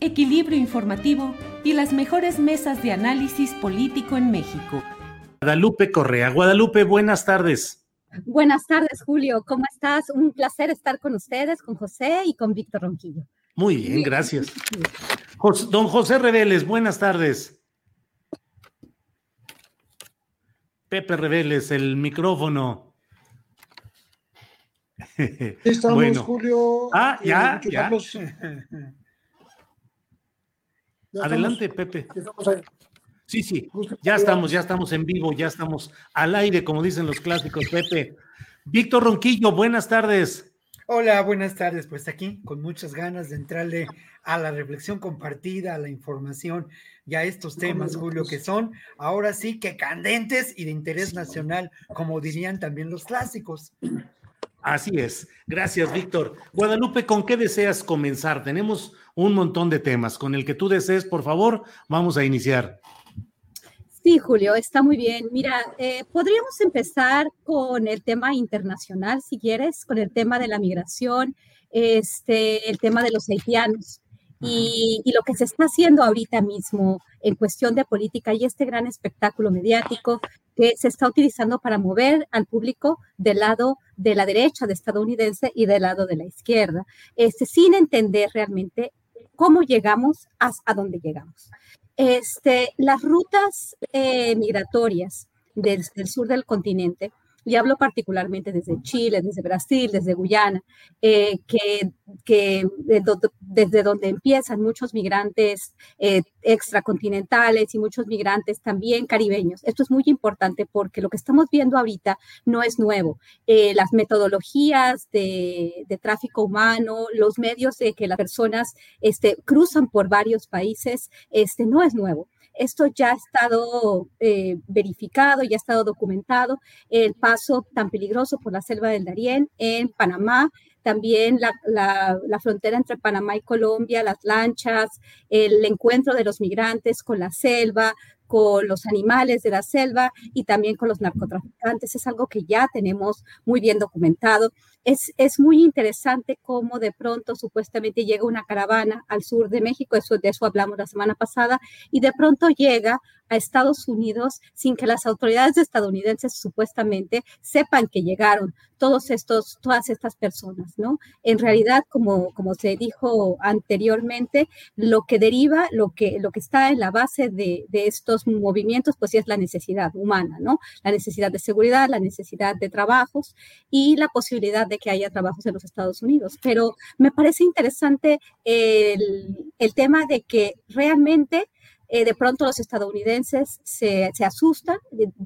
equilibrio informativo y las mejores mesas de análisis político en México. Guadalupe Correa. Guadalupe, buenas tardes. Buenas tardes, Julio. ¿Cómo estás? Un placer estar con ustedes, con José y con Víctor Ronquillo. Muy bien, gracias. Don José Reveles, buenas tardes. Pepe Reveles, el micrófono. Estamos, Julio. Ah, ya, ya. Adelante, Pepe. Sí, sí, ya estamos, ya estamos en vivo, ya estamos al aire, como dicen los clásicos, Pepe. Víctor Ronquillo, buenas tardes. Hola, buenas tardes. Pues aquí con muchas ganas de entrarle a la reflexión compartida, a la información y a estos temas, Julio, que son ahora sí que candentes y de interés nacional, como dirían también los clásicos. Así es. Gracias, Víctor. Guadalupe, ¿con qué deseas comenzar? Tenemos un montón de temas. Con el que tú desees, por favor, vamos a iniciar. Sí, Julio, está muy bien. Mira, eh, podríamos empezar con el tema internacional, si quieres, con el tema de la migración, este, el tema de los haitianos. Y, y, lo que se está haciendo ahorita mismo en cuestión de política y este gran espectáculo mediático que se está utilizando para mover al público del lado de la derecha de estadounidense y del lado de la izquierda, este, sin entender realmente cómo llegamos a, dónde llegamos. Este, las rutas eh, migratorias desde el sur del continente y hablo particularmente desde Chile, desde Brasil, desde Guyana, eh, que, desde donde empiezan muchos migrantes eh, extracontinentales y muchos migrantes también caribeños. Esto es muy importante porque lo que estamos viendo ahorita no es nuevo. Eh, las metodologías de, de, tráfico humano, los medios de que las personas este, cruzan por varios países, este, no es nuevo. Esto ya ha estado eh, verificado, ya ha estado documentado, el paso tan peligroso por la selva del Darién en Panamá, también la, la, frontera entre Panamá y Colombia, las lanchas, el encuentro de los migrantes con la selva, con los animales de la selva y también con los narcotraficantes. Es algo que ya tenemos muy bien documentado. Es, es muy interesante cómo de pronto supuestamente llega una caravana al sur de México, eso, de eso hablamos la semana pasada, y de pronto llega a Estados Unidos sin que las autoridades estadounidenses supuestamente sepan que llegaron todos estos, todas estas personas, ¿no? En realidad, como, como se dijo anteriormente, lo que deriva, lo que, lo que está en la base de, de estos movimientos, pues sí es la necesidad humana, ¿no? La necesidad de seguridad, la necesidad de trabajos y la posibilidad de que haya trabajos en los Estados Unidos. Pero me parece interesante el, el tema de que realmente eh, de pronto los estadounidenses se, se asustan,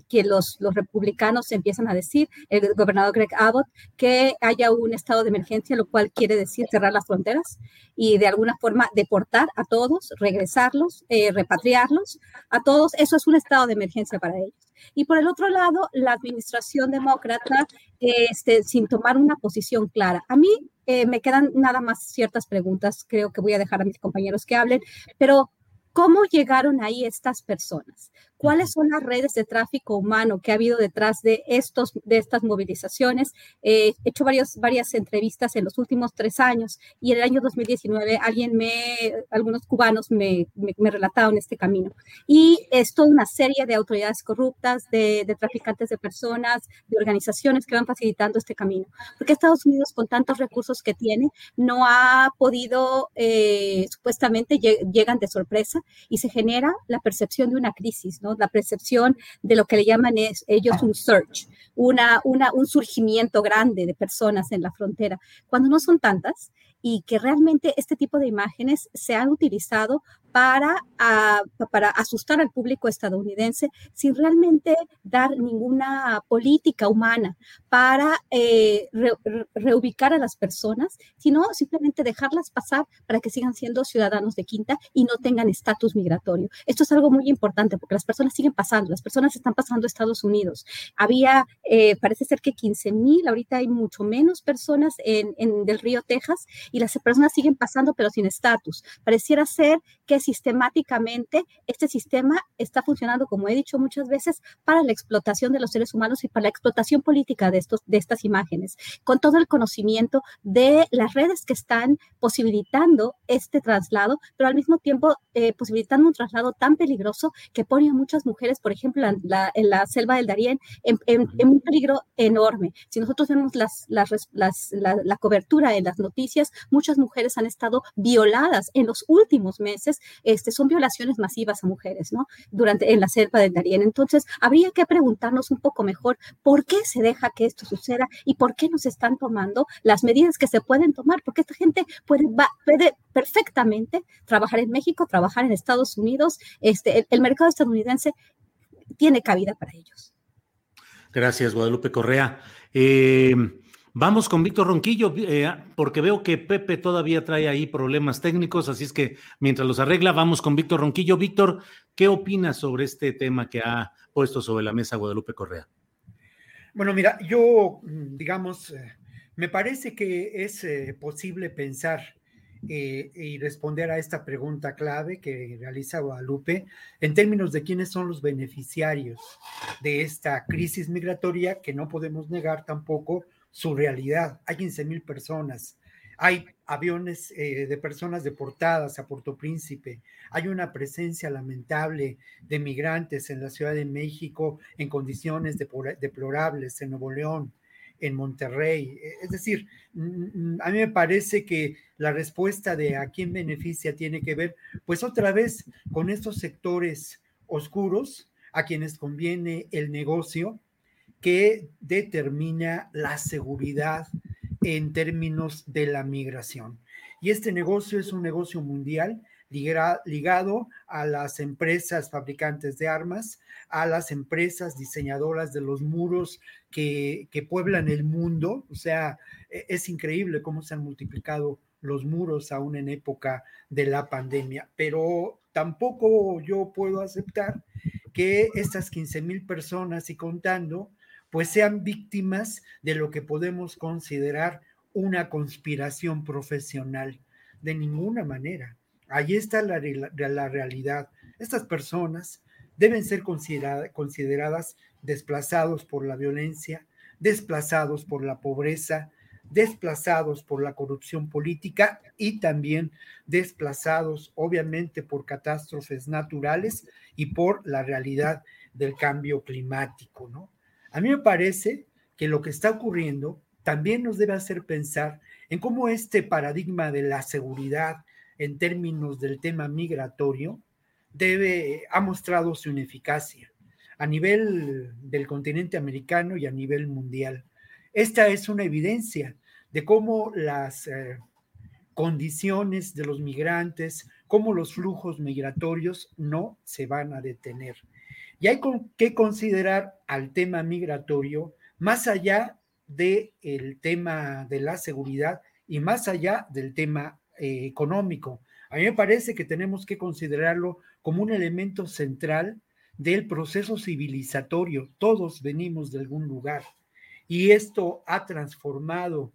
que los, los republicanos empiezan a decir, el gobernador Greg Abbott, que haya un estado de emergencia, lo cual quiere decir cerrar las fronteras y de alguna forma deportar a todos, regresarlos, eh, repatriarlos a todos. Eso es un estado de emergencia para ellos. Y por el otro lado, la administración demócrata, este, sin tomar una posición clara. A mí eh, me quedan nada más ciertas preguntas, creo que voy a dejar a mis compañeros que hablen, pero ¿Cómo llegaron ahí estas personas? Cuáles son las redes de tráfico humano que ha habido detrás de, estos, de estas movilizaciones. he hecho varios, varias entrevistas en los últimos tres años y en el año 2019 alguien me, algunos cubanos me, me, relataron este camino. Y es toda una serie de autoridades corruptas, de, de traficantes de personas, de organizaciones que van facilitando este camino. Porque Estados Unidos, con tantos recursos que tiene, no ha podido, eh, supuestamente llegan de sorpresa y se genera la percepción de una crisis, ¿no? La percepción de lo que le llaman es, ellos un search, una, una, un surgimiento grande de personas en la frontera, cuando no son tantas y que realmente este tipo de imágenes se han utilizado para, para asustar al público estadounidense sin realmente dar ninguna política humana para eh, reubicar a las personas, sino simplemente dejarlas pasar para que sigan siendo ciudadanos de quinta y no tengan estatus migratorio. Esto es algo muy importante porque las personas siguen pasando, las personas están pasando a Estados Unidos. Había, eh, parece ser que 15 mil, ahorita hay mucho menos personas en, en del río Texas y las personas siguen pasando pero sin estatus. Pareciera ser que sistemáticamente este sistema está funcionando, como he dicho muchas veces, para la explotación de los seres humanos y para la explotación política de, estos, de estas imágenes, con todo el conocimiento de las redes que están posibilitando este traslado, pero al mismo tiempo eh, posibilitando un traslado tan peligroso que pone a muchas mujeres, por ejemplo, en la, selva del Darién, en, un peligro enorme. Si nosotros vemos las, las, la, la cobertura en las noticias, muchas mujeres han estado violadas en los últimos meses este, son violaciones masivas a mujeres, ¿no? Durante, en la selva del Darién. Entonces, habría que preguntarnos un poco mejor por qué se deja que esto suceda y por qué no se están tomando las medidas que se pueden tomar, porque esta gente puede, puede perfectamente trabajar en México, trabajar en Estados Unidos, este, el, mercado estadounidense tiene cabida para ellos. Gracias, Guadalupe Correa. Eh, Vamos con Víctor Ronquillo, eh, porque veo que Pepe todavía trae ahí problemas técnicos, así es que mientras los arregla, vamos con Víctor Ronquillo. Víctor, ¿qué opinas sobre este tema que ha puesto sobre la mesa Guadalupe Correa? Bueno, mira, yo, mm, digamos, eh, me parece que es eh, posible pensar y responder a esta pregunta clave que realiza Guadalupe en términos de quiénes son los beneficiarios de esta crisis migratoria que no podemos negar tampoco su realidad. Hay 15 mil personas, hay aviones eh, de personas deportadas a Puerto Príncipe, hay una presencia lamentable de migrantes en la Ciudad de México en condiciones deplorables, en Nuevo León, en Monterrey. E, es decir, a mí me parece que la respuesta de a quién beneficia tiene que ver, pues otra vez, con estos sectores oscuros a quienes conviene el negocio que determina la seguridad en términos de la migración. Y este negocio es un negocio mundial ligado a las empresas fabricantes de armas, a las empresas diseñadoras de los muros que, que, pueblan el mundo. O sea, e, es increíble cómo se han multiplicado los muros aún en época de la pandemia. Pero tampoco yo puedo aceptar que estas 15 mil personas y contando pues sean víctimas de lo que podemos considerar una conspiración profesional. De ninguna manera. Ahí está la, la realidad. Estas personas deben ser consideradas desplazados por la violencia, desplazados por la pobreza, desplazados por la corrupción política y también desplazados obviamente por catástrofes naturales y por la realidad del cambio climático, ¿no? A mí me parece que lo que está ocurriendo también nos debe hacer pensar en cómo este paradigma de la seguridad en términos del tema migratorio debe, ha mostrado su ineficacia a nivel del continente americano y a nivel mundial. Esta es una evidencia de cómo las eh, condiciones de los migrantes, cómo los flujos migratorios no se van a detener. Y hay que considerar al tema migratorio más allá del tema de la seguridad y más allá del tema eh, económico. A mí me parece que tenemos que considerarlo como un elemento central del proceso civilizatorio. Todos venimos de algún lugar y esto ha transformado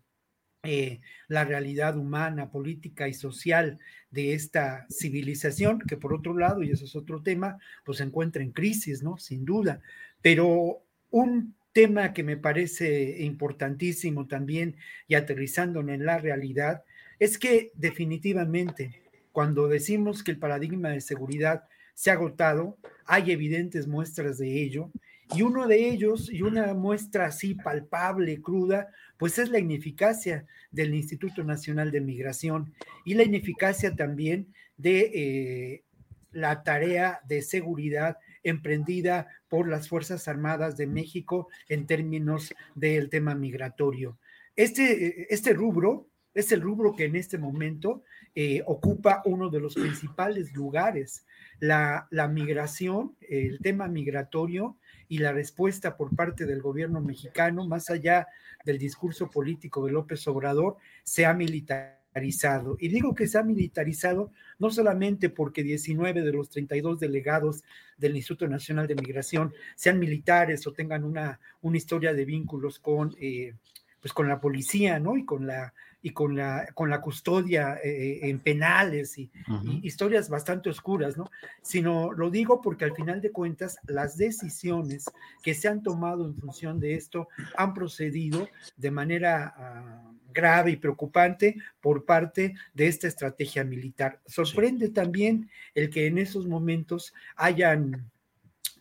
eh, la realidad humana, política y social de esta civilización, que por otro lado, y eso es otro tema, pues se encuentra en crisis, ¿no? Sin duda. Pero un tema que me parece importantísimo también y aterrizando en la realidad es que definitivamente cuando decimos que el paradigma de seguridad se ha agotado, hay evidentes muestras de ello y uno de ellos, y una muestra así palpable, cruda, pues es la ineficacia del Instituto Nacional de Migración y la ineficacia también de eh, la tarea de seguridad emprendida por las Fuerzas Armadas de México en términos del tema migratorio. Este, este rubro es el rubro que en este momento eh, ocupa uno de los principales lugares. La, la migración, el tema migratorio, y la respuesta por parte del gobierno mexicano, más allá del discurso político de López Obrador, se ha militarizado. Y digo que se ha militarizado no solamente porque 19 de los 32 delegados del Instituto Nacional de Migración sean militares o tengan una, una historia de vínculos con, eh, pues con la policía, ¿no? Y con la y con la, con la custodia eh, en penales y, historias bastante oscuras, ¿no? Sino lo digo porque al final de cuentas las decisiones que se han tomado en función de esto han procedido de manera ah, grave y preocupante por parte de esta estrategia militar. Sorprende también el que en esos momentos hayan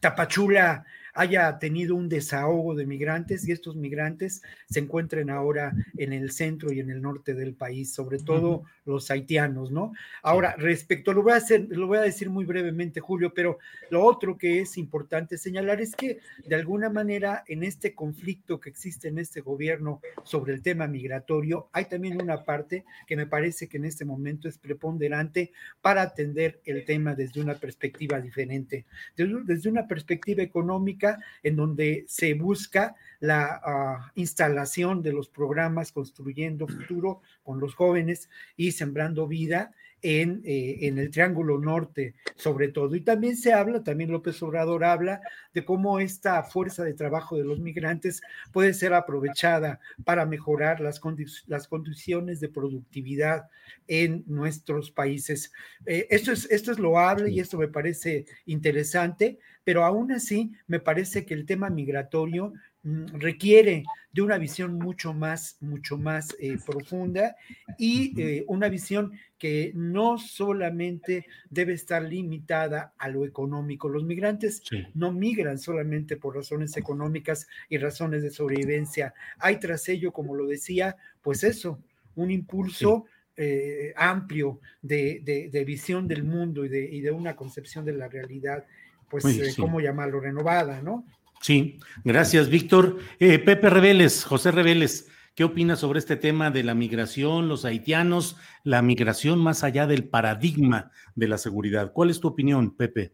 Tapachula haya tenido un desahogo de migrantes y estos migrantes se encuentren ahora en el centro y en el norte del país, sobre todo los haitianos, ¿no? Ahora, respecto, lo voy a hacer, lo voy a decir muy brevemente, Julio, pero lo otro que es importante señalar es que de alguna manera en este conflicto que existe en este gobierno sobre el tema migratorio, hay también una parte que me parece que en este momento es preponderante para atender el tema desde una perspectiva diferente, desde una perspectiva económica en donde se busca la ah, instalación de los programas Construyendo Futuro con los jóvenes y Sembrando Vida en, eh, en, el Triángulo Norte, sobre todo. Y también se habla, también López Obrador habla de cómo esta fuerza de trabajo de los migrantes puede ser aprovechada para mejorar las, las condiciones de productividad en nuestros países. Eh, esto, es, esto es loable y esto me parece interesante, pero aún así me parece que el tema migratorio requiere de una visión mucho más, mucho más eh, profunda y eh, una visión que no solamente debe estar limitada a lo económico. Los migrantes no migran solamente por razones económicas y razones de sobrevivencia. Hay tras ello, como lo decía, pues eso, un impulso. Eh, amplio de, visión del mundo y de, una concepción de la realidad, pues, ¿cómo llamarlo? Renovada, ¿no? Sí, gracias, Víctor. Eh, Pepe Reveles, José Reveles, ¿qué opinas sobre este tema de la migración, los haitianos, la migración más allá del paradigma de la seguridad? ¿Cuál es tu opinión, Pepe?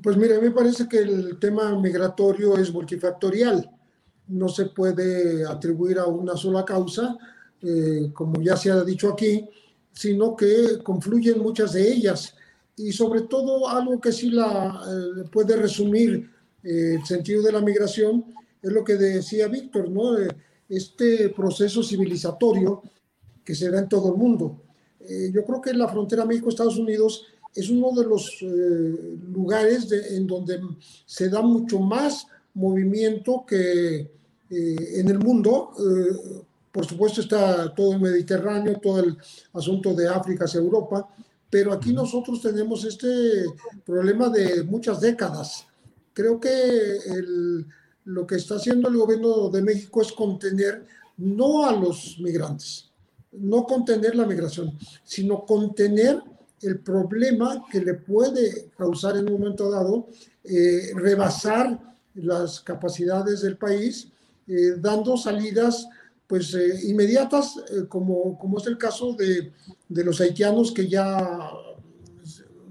Pues mira, a mí me parece que el tema migratorio es multifactorial. No se puede atribuir a una sola causa, eh, como ya se ha dicho aquí, sino que confluyen muchas de ellas. Y sobre todo algo que sí la eh, puede resumir eh, el sentido de la migración es lo que decía Víctor, ¿no? Este proceso civilizatorio que se da en todo el mundo. Eh, yo creo que la frontera México-Estados Unidos es uno de los eh, lugares en donde se da mucho más movimiento que en el mundo. por supuesto está todo el Mediterráneo, todo el asunto de África hacia Europa, pero aquí nosotros tenemos este problema de muchas décadas Creo que lo que está haciendo el gobierno de México es contener no a los migrantes, no contener la migración, sino contener el problema que le puede causar en un momento dado eh, rebasar las capacidades del país, eh, dando salidas pues eh, inmediatas, como, como es el caso de, de, los haitianos que ya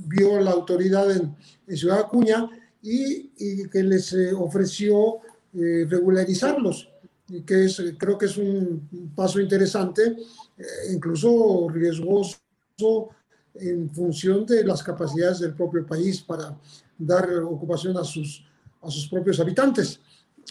vio la autoridad en, en Ciudad Acuña, y, que les eh, ofreció eh, regularizarlos, y que es, creo que es un paso interesante, eh, incluso riesgoso en función de las capacidades del propio país para dar ocupación a sus, a sus propios habitantes.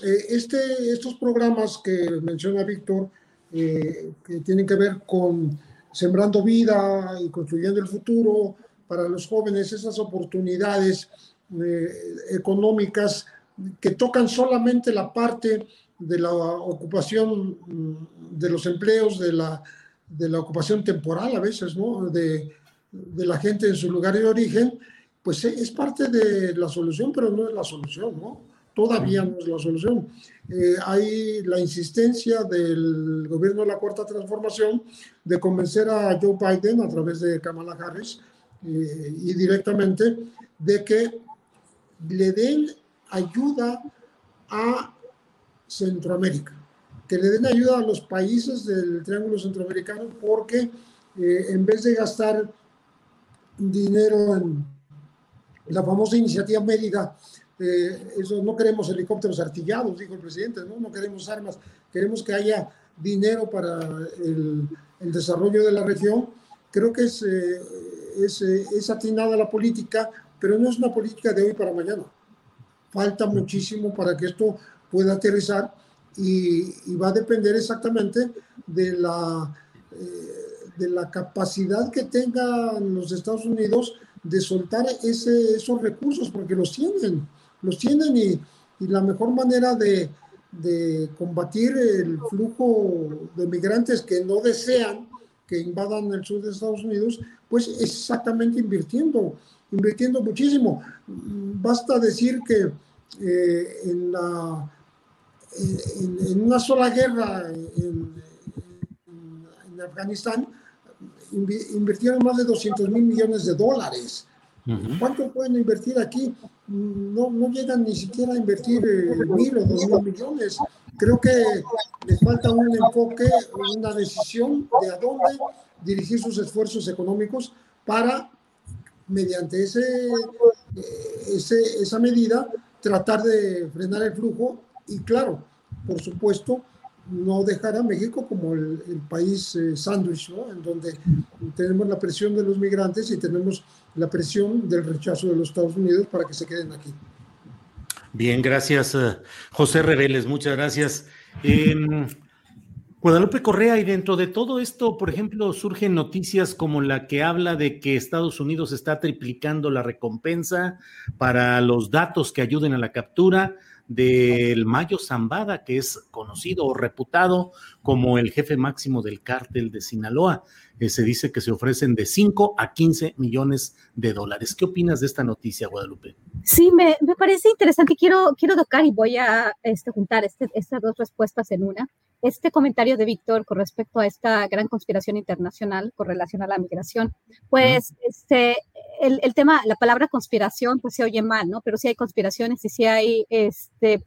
este, estos programas que menciona Víctor, que tienen que ver con sembrando vida y construyendo el futuro para los jóvenes, esas oportunidades económicas que tocan solamente la parte de la ocupación mm, de los empleos, de la, de la ocupación temporal a veces, ¿no? De, de, la gente en su lugar de origen, pues eh, es parte de la solución, pero no es la solución, ¿no? Todavía no es la solución. Eh, hay la insistencia del gobierno de la Cuarta Transformación de convencer a Joe Biden a través de Kamala Harris eh, y directamente de que le den ayuda a Centroamérica, que le den ayuda a los países del Triángulo Centroamericano porque eh, en vez de gastar dinero en la famosa iniciativa Mérida, eh, eso, no queremos helicópteros artillados, dijo el presidente, no, no queremos armas, queremos que haya dinero para el, desarrollo de la región. Creo que es, eh, es, es atinada la política, pero no es una política de hoy para mañana. Falta muchísimo para que esto pueda aterrizar y, va a depender exactamente de la, eh, de la capacidad que tengan los Estados Unidos de soltar ese, esos recursos, porque los tienen, los tienen y, y la mejor manera de, de, combatir el flujo de migrantes que no desean que invadan el sur de Estados Unidos, pues exactamente invirtiendo, invirtiendo muchísimo. Basta decir que eh, en la en, una sola guerra en, Afganistán invirtieron más de 200 mil millones de dólares. ¿Cuánto pueden invertir aquí? No, no llegan ni siquiera a invertir eh, mil o dos mil millones. Creo que les falta un enfoque, una decisión de a dónde dirigir sus esfuerzos económicos para, mediante ese, eh, ese, esa medida, tratar de frenar el flujo y claro, por supuesto, no dejar a México como el, país eh, sándwich, ¿no? en donde tenemos la presión de los migrantes y tenemos la presión del rechazo de los Estados Unidos para que se queden aquí. Bien, gracias, eh, José Reveles, muchas gracias. Guadalupe Correa, y dentro de todo esto, por ejemplo, surgen noticias como la que habla de que Estados Unidos está triplicando la recompensa para los datos que ayuden a la captura del Mayo Zambada, que es conocido o reputado como el jefe máximo del cártel de Sinaloa. Eh, se dice que se ofrecen de 5 a 15 millones de dólares. ¿Qué opinas de esta noticia, Guadalupe? Sí, me, parece interesante. Quiero, quiero tocar y voy a este, juntar este, estas dos respuestas en una. Este comentario de Víctor con respecto a esta gran conspiración internacional con relación a la migración, pues este, el, el, tema, la palabra conspiración, pues se oye mal, ¿no? Pero sí hay conspiraciones y sí hay, este,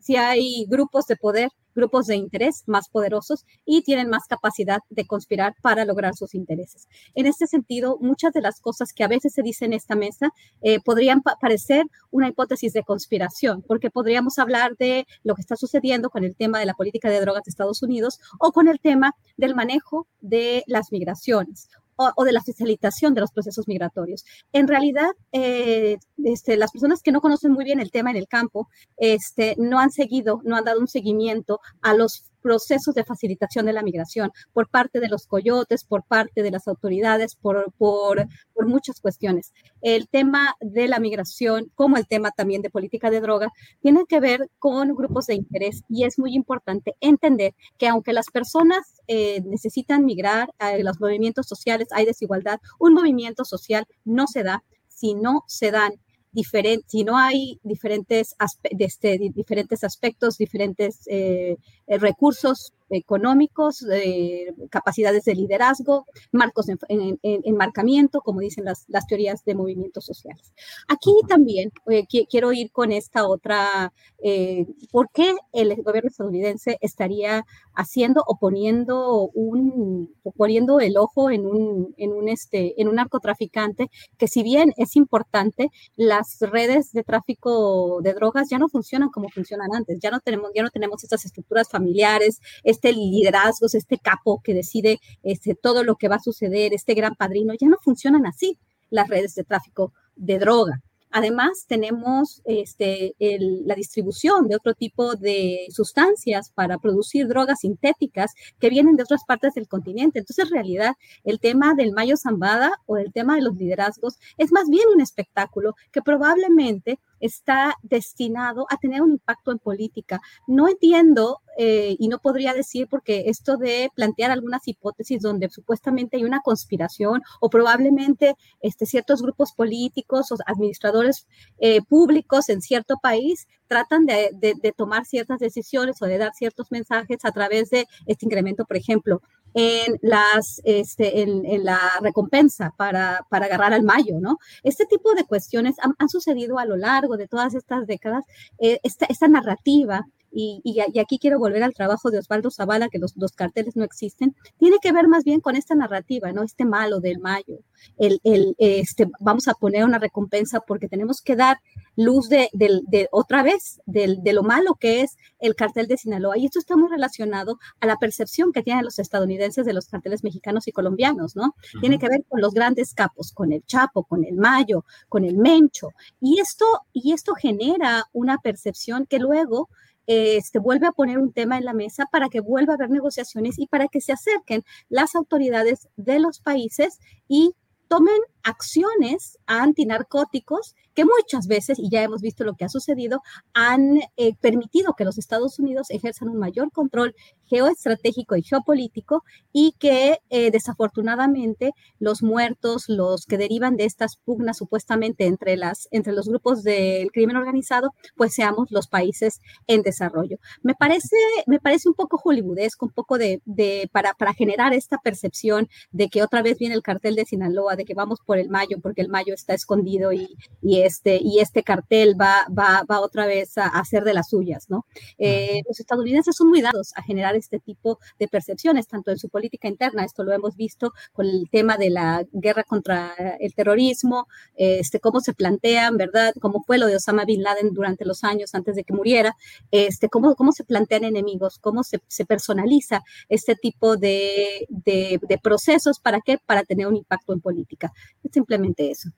sí hay grupos de poder grupos de interés más poderosos y tienen más capacidad de conspirar para lograr sus intereses. En este sentido, muchas de las cosas que a veces se dicen en esta mesa eh, podrían parecer una hipótesis de conspiración, porque podríamos hablar de lo que está sucediendo con el tema de la política de drogas de Estados Unidos o con el tema del manejo de las migraciones o, de la facilitación de los procesos migratorios. En realidad, eh, este, las personas que no conocen muy bien el tema en el campo este, no han seguido, no han dado un seguimiento a los procesos de facilitación de la migración por parte de los coyotes, por parte de las autoridades, por, por, por, muchas cuestiones. El tema de la migración, como el tema también de política de droga, tienen que ver con grupos de interés y es muy importante entender que aunque las personas eh, necesitan migrar a los movimientos sociales, hay desigualdad, un movimiento social no se da si no se dan diferente, si no hay diferentes, este, diferentes aspectos, diferentes eh, recursos económicos, eh, capacidades de liderazgo, marcos de en, enmarcamiento, como dicen las, las, teorías de movimientos sociales. Aquí también eh, quiero ir con esta otra, eh, ¿por qué el gobierno estadounidense estaría haciendo o poniendo, un, poniendo el ojo en un, en, un, este, en un narcotraficante que si bien es importante, las redes de tráfico de drogas ya no funcionan como funcionan antes, ya no tenemos, ya no tenemos estas estructuras familiares, este liderazgo, este capo que decide este, todo lo que va a suceder, este gran padrino, ya no funcionan así las redes de tráfico de droga. Además, tenemos este, la distribución de otro tipo de sustancias para producir drogas sintéticas que vienen de otras partes del continente. Entonces, en realidad, el tema del Mayo Zambada o el tema de los liderazgos es más bien un espectáculo que probablemente está destinado a tener un impacto en política. No entiendo eh, y no podría decir porque esto de plantear algunas hipótesis donde supuestamente hay una conspiración o probablemente este, ciertos grupos políticos o administradores eh, públicos en cierto país tratan de, de, tomar ciertas decisiones o de dar ciertos mensajes a través de este incremento, por ejemplo, en, las, este, en, la recompensa para, para, agarrar al mayo, ¿no? Este tipo de cuestiones han, sucedido a lo largo de todas estas décadas. Eh, esta, esta narrativa y, aquí quiero volver al trabajo de Osvaldo Zavala, que los, los, carteles no existen, tiene que ver más bien con esta narrativa, ¿no? Este malo del mayo, el, el este, vamos a poner una recompensa porque tenemos que dar luz de, de, otra vez de, de, lo malo que es el cartel de Sinaloa. Y esto está muy relacionado a la percepción que tienen los estadounidenses de los carteles mexicanos y colombianos, ¿no? Tiene que ver con los grandes capos, con el Chapo, con el Mayo, con el Mencho. Y esto, y esto genera una percepción que luego este, vuelve a poner un tema en la mesa para que vuelva a haber negociaciones y para que se acerquen las autoridades de los países y tomen acciones antinarcóticos que muchas veces, y ya hemos visto lo que ha sucedido, han eh, permitido que los Estados Unidos ejerzan un mayor control geoestratégico y geopolítico y que eh, desafortunadamente los muertos, los que derivan de estas pugnas supuestamente entre, las, entre los grupos del crimen organizado, pues seamos los países en desarrollo. Me parece, me parece un poco hollywoodesco, un poco de, de para, para generar esta percepción de que otra vez viene el cartel de Sinaloa, de que vamos por el Mayo, porque el Mayo está escondido y, y este, y este cartel va, va, va otra vez a, hacer de las suyas, ¿no? Eh, los estadounidenses son muy dados a generar este tipo de percepciones, tanto en su política interna, esto lo hemos visto con el tema de la guerra contra el terrorismo, este, cómo se plantean, ¿verdad? Cómo fue lo de Osama Bin Laden durante los años antes de que muriera, este, cómo, cómo se plantean enemigos, cómo se, se personaliza este tipo de, de, de procesos, ¿para qué? Para tener un impacto en política. Es simplemente eso.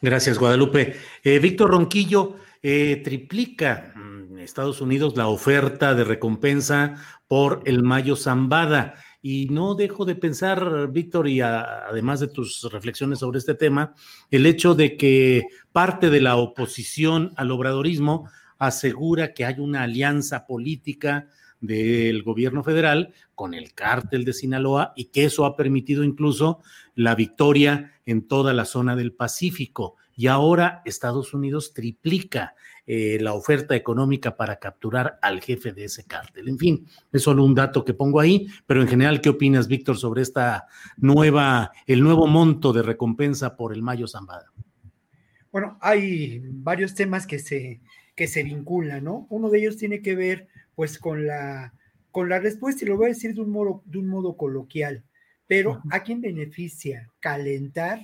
Gracias, Guadalupe. Eh, Víctor Ronquillo, eh, triplica mm, Estados Unidos la oferta de recompensa por el Mayo Zambada. Y no dejo de pensar, Víctor, y además de tus reflexiones sobre este tema, el hecho de que parte de la oposición al obradorismo asegura que hay una alianza política del gobierno federal con el cártel de Sinaloa y que eso ha permitido incluso la victoria en toda la zona del Pacífico. Y ahora Estados Unidos triplica eh, la oferta económica para capturar al jefe de ese cártel. En fin, es solo un dato que pongo ahí, pero en general, ¿qué opinas, Víctor, sobre esta nueva, el nuevo monto de recompensa por el Mayo Zambada? Bueno, hay varios temas que se, que se vinculan, ¿no? Uno de ellos tiene que ver, pues, con la, con la respuesta, y lo voy a decir de un modo, de un modo coloquial. Pero ¿a quién beneficia calentar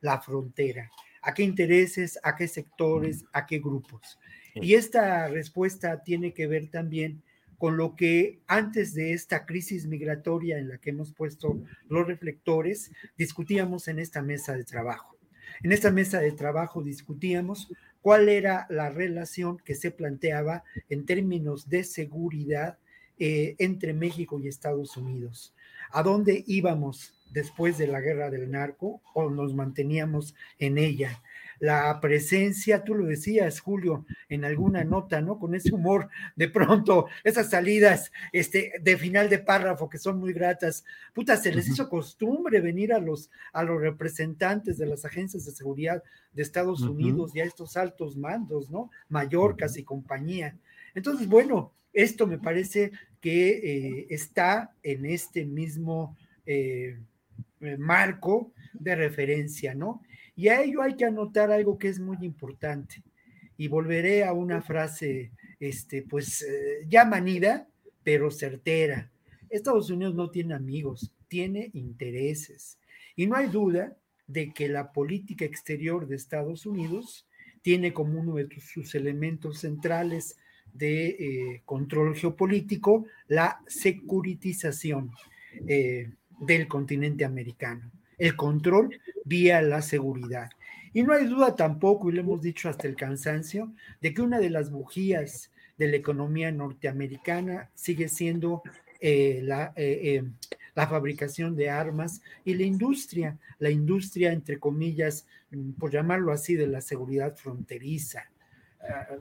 la frontera? ¿A qué intereses, a qué sectores, a qué grupos? Y esta respuesta tiene que ver también con lo que antes de esta crisis migratoria en la que hemos puesto los reflectores, discutíamos en esta mesa de trabajo. En esta mesa de trabajo discutíamos cuál era la relación que se planteaba en términos de seguridad eh, entre México y Estados Unidos a dónde íbamos después de la guerra del narco o nos manteníamos en ella. La presencia, tú lo decías, Julio, en alguna nota, ¿no? Con ese humor, de pronto, esas salidas este, de final de párrafo que son muy gratas. Puta, se les hizo costumbre venir a los, a los representantes de las agencias de seguridad de Estados Unidos y a estos altos mandos, ¿no? Mallorcas y compañía. Entonces, bueno, esto me parece que eh, está en este mismo eh, eh, marco de referencia, ¿no? Y a ello hay que anotar algo que es muy importante. Y volveré a una frase, este, pues, ya manida, pero certera. Estados Unidos no tiene amigos, tiene intereses. Y no hay duda de que la política exterior de Estados Unidos tiene como uno de sus elementos centrales de eh, control geopolítico, la securitización eh, del continente americano, el control vía la seguridad. Y no hay duda tampoco, y lo hemos dicho hasta el cansancio, de que una de las bujías de la economía norteamericana sigue siendo eh, la, eh, eh, la, fabricación de armas y la industria, la industria, entre comillas, por llamarlo así, de la seguridad fronteriza.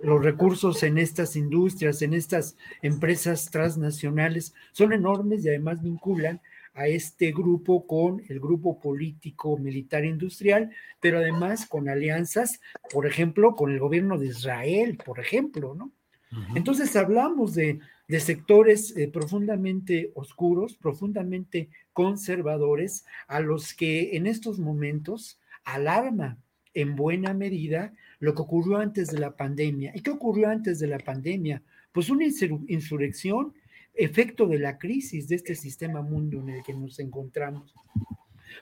Los recursos en estas industrias, en estas empresas transnacionales, son enormes y además vinculan a este grupo con el grupo político militar industrial, pero además con alianzas, por ejemplo, con el gobierno de Israel, por ejemplo, ¿no? Entonces hablamos de, sectores eh, profundamente oscuros, profundamente conservadores, a los que en estos momentos alarma en buena medida lo que ocurrió antes de la pandemia. ¿Y qué ocurrió antes de la pandemia? Pues una insurrección efecto de la crisis de este sistema mundo en el que nos encontramos.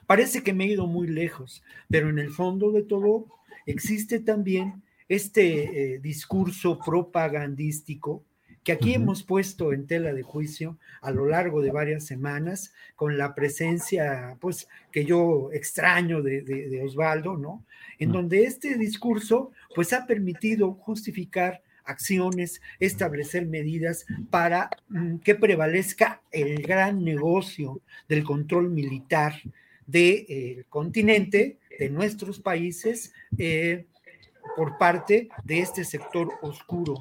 Parece que me he ido muy lejos, pero en el fondo de todo existe también este eh, discurso propagandístico que aquí hemos puesto en tela de juicio a lo largo de varias semanas, con la presencia, pues, que yo extraño de, Osvaldo, ¿no? En donde este discurso, pues, ha permitido justificar acciones, establecer medidas para mm, que prevalezca el gran negocio del control militar del continente, de nuestros países, eh, por parte de este sector oscuro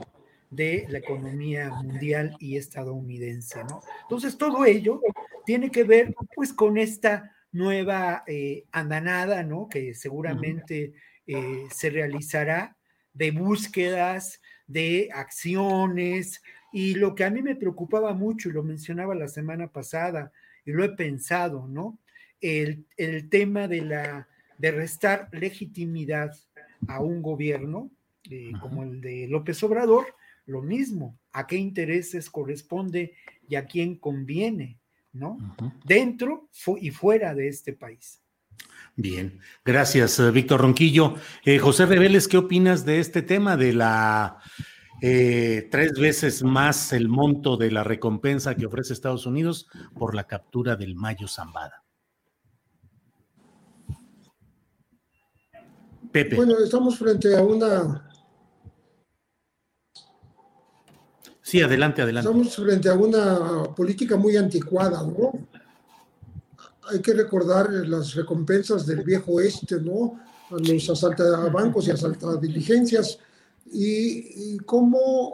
de la economía mundial y estadounidense. Entonces, todo ello tiene que ver, pues, con esta nueva eh, andanada, ¿no? Que seguramente eh, se realizará de búsquedas, de acciones, y lo que a mí me preocupaba mucho, y lo mencionaba la semana pasada, y lo he pensado, ¿no? El, tema de la de restar legitimidad a un gobierno eh, como el de López Obrador, lo mismo, a qué intereses corresponde y a quién conviene, ¿no? Dentro y fuera de este país. Bien, gracias, eh, Víctor Ronquillo. Eh, José Reveles, ¿qué opinas de este tema de la tres veces más el monto de la recompensa que ofrece Estados Unidos por la captura del Mayo Zambada? Bueno, estamos frente a una... Sí, adelante, adelante. Estamos frente a una política muy anticuada, ¿no? Hay que recordar las recompensas del viejo oeste, ¿no? A los bancos y asaltadiligencias y, y cómo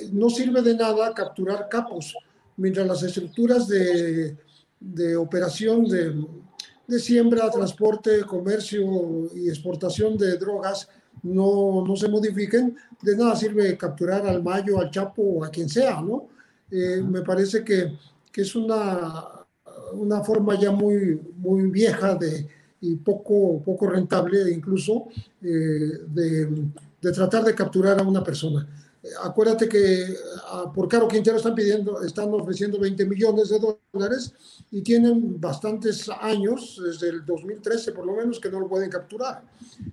eh, no sirve de nada capturar capos, mientras las estructuras de, de operación de de siembra, transporte, comercio y exportación de drogas no, no se modifiquen, de nada sirve capturar al Mayo, al Chapo o a quien sea, ¿no? Eh, me parece que, que, es una, una forma ya muy, muy vieja de, y poco, poco rentable incluso eh, de, de tratar de capturar a una persona acuérdate que ah, por Caro Quintero están pidiendo, están ofreciendo 20 millones de dólares y tienen bastantes años, desde el 2013 por lo menos, que no lo pueden capturar.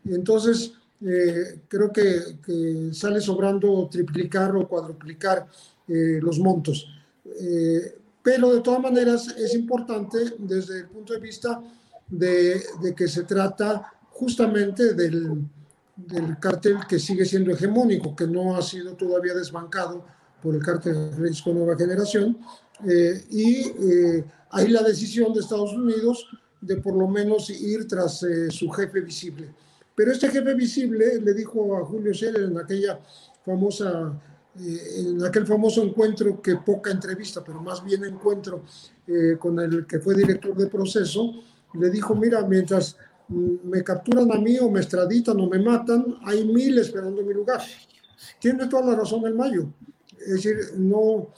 Entonces, eh, creo que, sale sobrando triplicar o cuadruplicar eh, los montos. Eh, pero de todas maneras es importante desde el punto de vista de, de que se trata justamente del del cártel que sigue siendo hegemónico, que no ha sido todavía desbancado por el cártel Jalisco Nueva Generación, eh, y eh, hay la decisión de Estados Unidos de por lo menos ir tras eh, su jefe visible. Pero este jefe visible le dijo a Julio Scheller en aquella famosa, en aquel famoso encuentro que poca entrevista, pero más bien encuentro con el que fue director de proceso, le dijo, mira, mientras me capturan a mí o me extraditan o me matan, hay mil esperando mi lugar. Tiene toda la razón el Mayo. Es decir, no,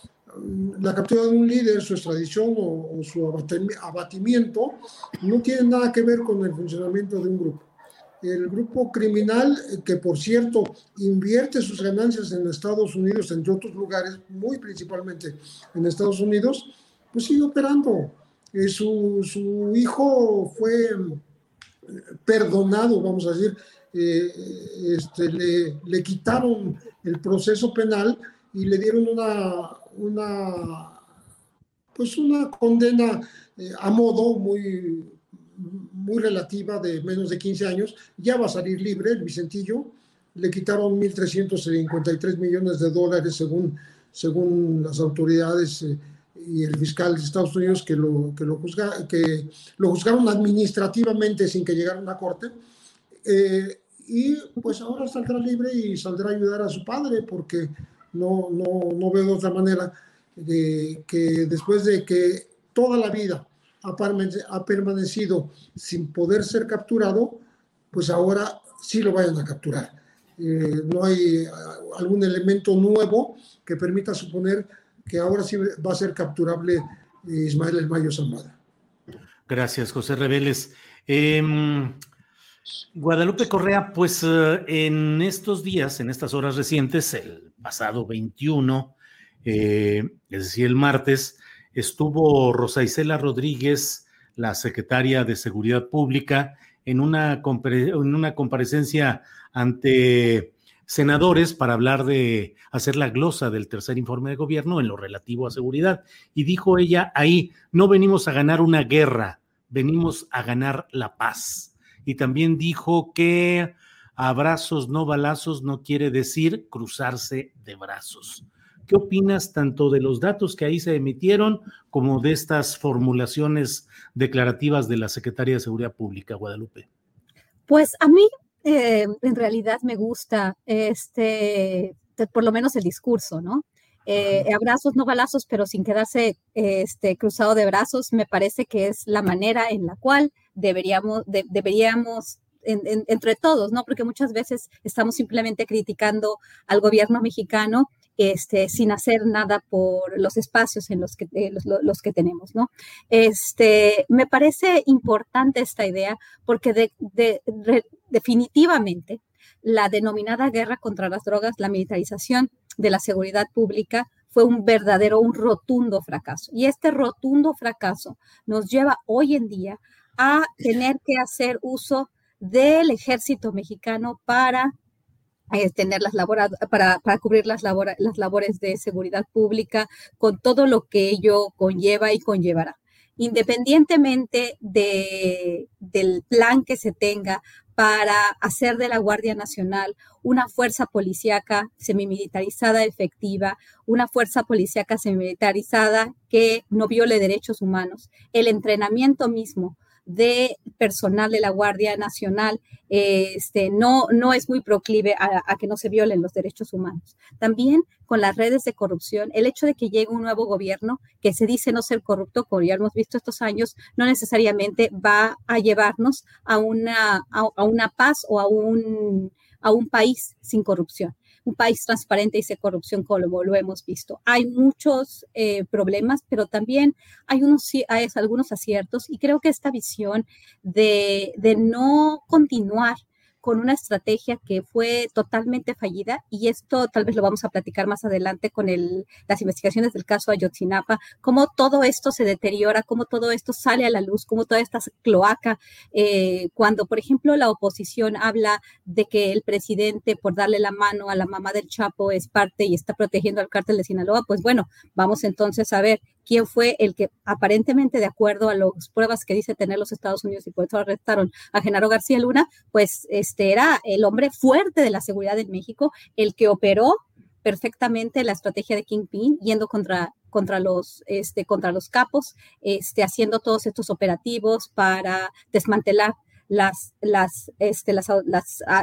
la captura de un líder, su extradición o, su abatimiento no tiene nada que ver con el funcionamiento de un grupo. El grupo criminal, que por cierto invierte sus ganancias en Estados Unidos, entre otros lugares, muy principalmente en Estados Unidos, pues sigue operando. Eh, su, su hijo fue perdonado, vamos a decir, eh, este, le, quitaron el proceso penal y le dieron una, una pues una condena eh, a modo muy muy relativa de menos de 15 años, ya va a salir libre el Vicentillo. Le quitaron 1.353 millones de dólares según, según las autoridades eh, y el fiscal de Estados Unidos que lo, que lo, juzga, que lo juzgaron administrativamente sin que llegara a una corte. Eh, y pues ahora saldrá libre y saldrá a ayudar a su padre porque no, no, no veo de otra manera de que después de que toda la vida ha permanecido sin poder ser capturado, pues ahora sí lo vayan a capturar. Eh, no hay algún elemento nuevo que permita suponer que ahora sí va a ser capturable Ismael El Mayo Zambada. Gracias, José Reveles. Em, Guadalupe Correa, pues eh, en estos días, en estas horas recientes, el pasado 21, eh, es decir, el martes, estuvo Rosa Isela Rodríguez, la secretaria de Seguridad Pública, en una, en una comparecencia ante senadores para hablar de hacer la glosa del tercer informe de gobierno en lo relativo a seguridad. Y dijo ella ahí, no venimos a ganar una guerra, venimos a ganar la paz. Y también dijo que abrazos, no balazos, no quiere decir cruzarse de brazos. ¿Qué opinas tanto de los datos que ahí se emitieron como de estas formulaciones declarativas de la Secretaría de Seguridad Pública, Guadalupe? Pues a mí eh, en realidad me gusta este, por lo menos el discurso, ¿no? Eh, abrazos, no balazos, pero sin quedarse este, cruzado de brazos, me parece que es la manera en la cual deberíamos, deberíamos entre todos, ¿no? Porque muchas veces estamos simplemente criticando al gobierno mexicano este, sin hacer nada por los espacios en los que, eh, los, que tenemos, ¿no? Este, me parece importante esta idea porque definitivamente la denominada guerra contra las drogas, la militarización de la seguridad pública fue un verdadero, un rotundo fracaso. Y este rotundo fracaso nos lleva hoy en día a tener que hacer uso del ejército mexicano para eh, tener las labores, para, para, cubrir las, las labores de seguridad pública con todo lo que ello conlleva y conllevará. Independientemente de, del plan que se tenga para hacer de la Guardia Nacional una fuerza policíaca semimilitarizada efectiva, una fuerza policíaca semimilitarizada que no viole derechos humanos. El entrenamiento mismo de personal de la Guardia Nacional este, no, no es muy proclive a, que no se violen los derechos humanos. También con las redes de corrupción, el hecho de que llegue un nuevo gobierno que se dice no ser corrupto, como ya hemos visto estos años, no necesariamente va a llevarnos a una, a, una paz o a un, a un país sin corrupción un país transparente y sin corrupción como lo hemos visto. Hay muchos eh, problemas, pero también hay, unos, hay algunos aciertos y creo que esta visión de, de no continuar con una estrategia que fue totalmente fallida y esto tal vez lo vamos a platicar más adelante con el, las investigaciones del caso Ayotzinapa, cómo todo esto se deteriora, cómo todo esto sale a la luz, cómo toda esta cloaca, eh, cuando por ejemplo la oposición habla de que el presidente por darle la mano a la mamá del Chapo es parte y está protegiendo al cártel de Sinaloa, pues bueno, vamos entonces a ver quién fue el que aparentemente, de acuerdo a las pruebas que dice tener los Estados Unidos y por eso arrestaron a Genaro García Luna, pues este era el hombre fuerte de la seguridad en México, el que operó perfectamente la estrategia de Kingpin, yendo contra contra los, este, contra los capos, este, haciendo todos estos operativos para desmantelar las, las, este, las,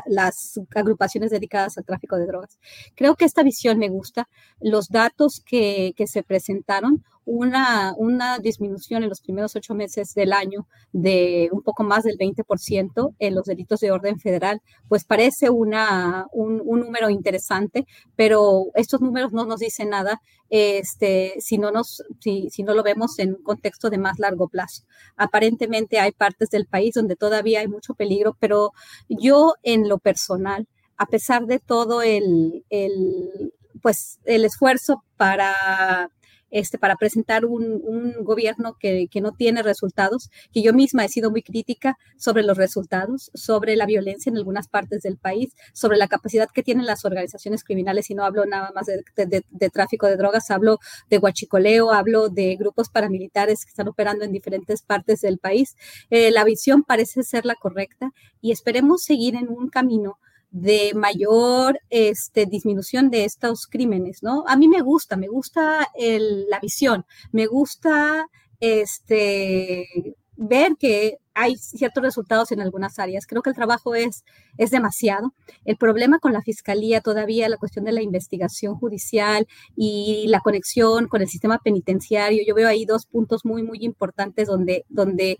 las, agrupaciones dedicadas al tráfico de drogas. Creo que esta visión me gusta. Los datos que, que se presentaron una, una disminución en los primeros ocho meses del año de un poco más del 20% en los delitos de orden federal, pues parece una, un, número interesante, pero estos números no nos dicen nada este, si, no nos, si, si no lo vemos en un contexto de más largo plazo. Aparentemente hay partes del país donde todavía hay mucho peligro, pero yo en lo personal, a pesar de todo el, el pues el esfuerzo para este, para presentar un, gobierno que, no tiene resultados, que yo misma he sido muy crítica sobre los resultados, sobre la violencia en algunas partes del país, sobre la capacidad que tienen las organizaciones criminales, y no hablo nada más de, tráfico de drogas, hablo de guachicoleo, hablo de grupos paramilitares que están operando en diferentes partes del país. Eh, la visión parece ser la correcta y esperemos seguir en un camino de mayor este, disminución de estos crímenes, ¿no? A mí me gusta, me gusta la visión, me gusta este, ver que hay ciertos resultados en algunas áreas. Creo que el trabajo es, es demasiado. El problema con la fiscalía todavía, la cuestión de la investigación judicial y la conexión con el sistema penitenciario, yo veo ahí dos puntos muy, muy importantes donde, donde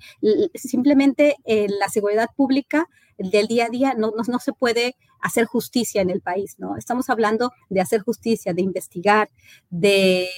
simplemente eh, la seguridad pública del día a día no, no, no, se puede hacer justicia en el país, ¿no? Estamos hablando de hacer justicia, de investigar, de,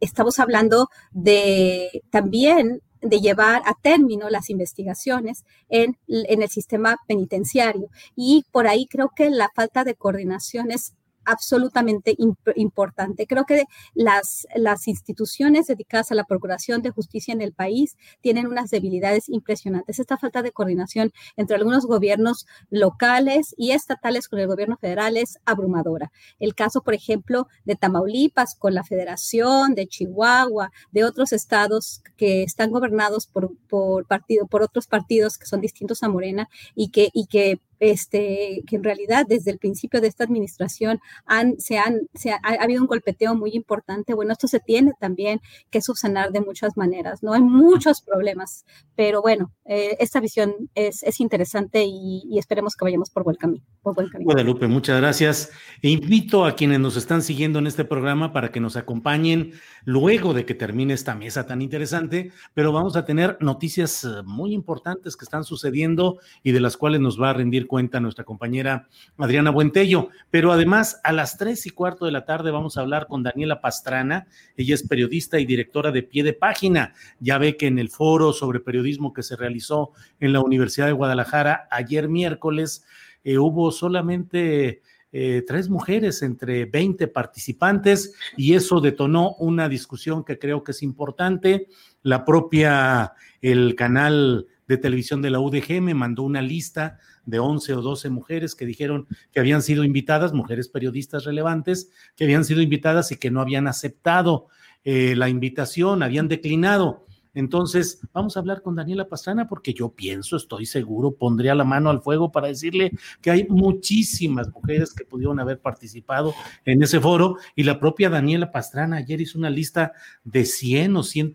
estamos hablando de también de llevar a término las investigaciones en, en, el sistema penitenciario. Y por ahí creo que la falta de coordinación es absolutamente importante. Creo que las, las instituciones dedicadas a la procuración de justicia en el país tienen unas debilidades impresionantes. Esta falta de coordinación entre algunos gobiernos locales y estatales con el gobierno federal es abrumadora. El caso, por ejemplo, de Tamaulipas con la federación, de Chihuahua, de otros estados que están gobernados por, por, partido, por otros partidos que son distintos a Morena y que, y que este, que en realidad desde el principio de esta administración han, se han, se ha, habido un golpeteo muy importante. Bueno, esto se tiene también que subsanar de muchas maneras, ¿no? Hay muchos problemas, pero bueno, eh, esta visión es, es interesante y, esperemos que vayamos por buen camino. Por buen camino. Guadalupe, muchas gracias. E invito a quienes nos están siguiendo en este programa para que nos acompañen luego de que termine esta mesa tan interesante, pero vamos a tener noticias eh, muy importantes que están sucediendo y de las cuales nos va a rendir cuenta nuestra compañera Adriana Buentello. Pero además, a las tres y cuarto de la tarde vamos a hablar con Daniela Pastrana. Ella es periodista y directora de Pie de Página. Ya ve que en el foro sobre periodismo que se realizó en la Universidad de Guadalajara ayer miércoles, eh, hubo solamente eh, tres mujeres entre 20 participantes y eso detonó una discusión que creo que es importante. La propia, el canal de televisión de la UDG me mandó una lista de 11 o 12 mujeres que dijeron que habían sido invitadas, mujeres periodistas relevantes, que habían sido invitadas y que no habían aceptado eh, la invitación, habían declinado. Entonces, vamos a hablar con Daniela Pastrana porque yo pienso, estoy seguro, pondría la mano al fuego para decirle que hay muchísimas mujeres que pudieron haber participado en ese foro y la propia Daniela Pastrana ayer hizo una lista de 100 o 100,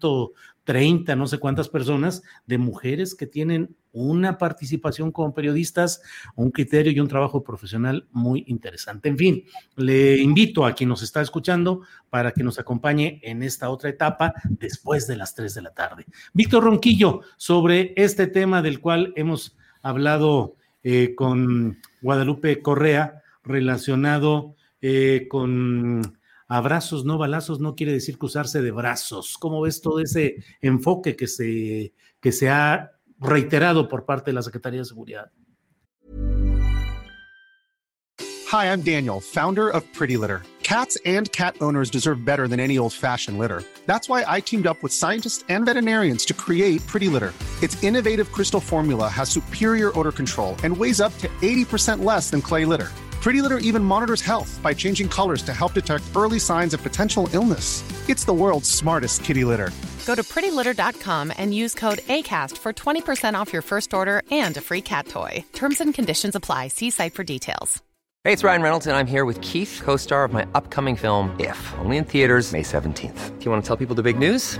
30, no sé cuántas personas, de mujeres que tienen una participación como periodistas, un criterio y un trabajo profesional muy interesante. En fin, le invito a quien nos está escuchando para que nos acompañe en esta otra etapa después de las 3 de la tarde. Víctor Ronquillo, sobre este tema del cual hemos hablado eh, con Guadalupe Correa, relacionado eh, con abrazos, no balazos, no quiere decir cruzarse de brazos. ¿Cómo ves todo ese enfoque que se, que se ha reiterado por parte de la Secretaría de Seguridad? Hi, I'm Daniel, founder of Pretty Litter. Cats and cat owners deserve better than any old-fashioned litter. That's why I teamed up with scientists and veterinarians to create Pretty Litter. Its innovative crystal formula has superior odor control and weighs up to 80% less than clay litter. Pretty Litter even monitors health by changing colors to help detect early signs of potential illness. It's the world's smartest kitty litter. Go to prettylitter.com and use code ACAST for 20% off your first order and a free cat toy. Terms and conditions apply. See site for details. Hey, it's Ryan Reynolds, and I'm here with Keith, co star of my upcoming film, If, only in theaters, May 17th. Do you want to tell people the big news?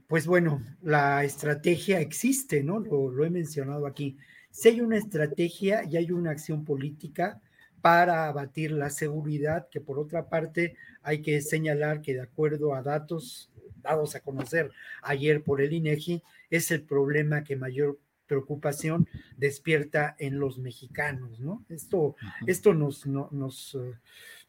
Pues bueno, la estrategia existe, ¿no? Lo, he mencionado aquí. Si hay una estrategia y hay una acción política para abatir la seguridad, que por otra parte hay que señalar que de acuerdo a datos dados a conocer ayer por el INEGI, es el problema que mayor preocupación despierta en los mexicanos, ¿no? Esto, esto nos, nos, eh,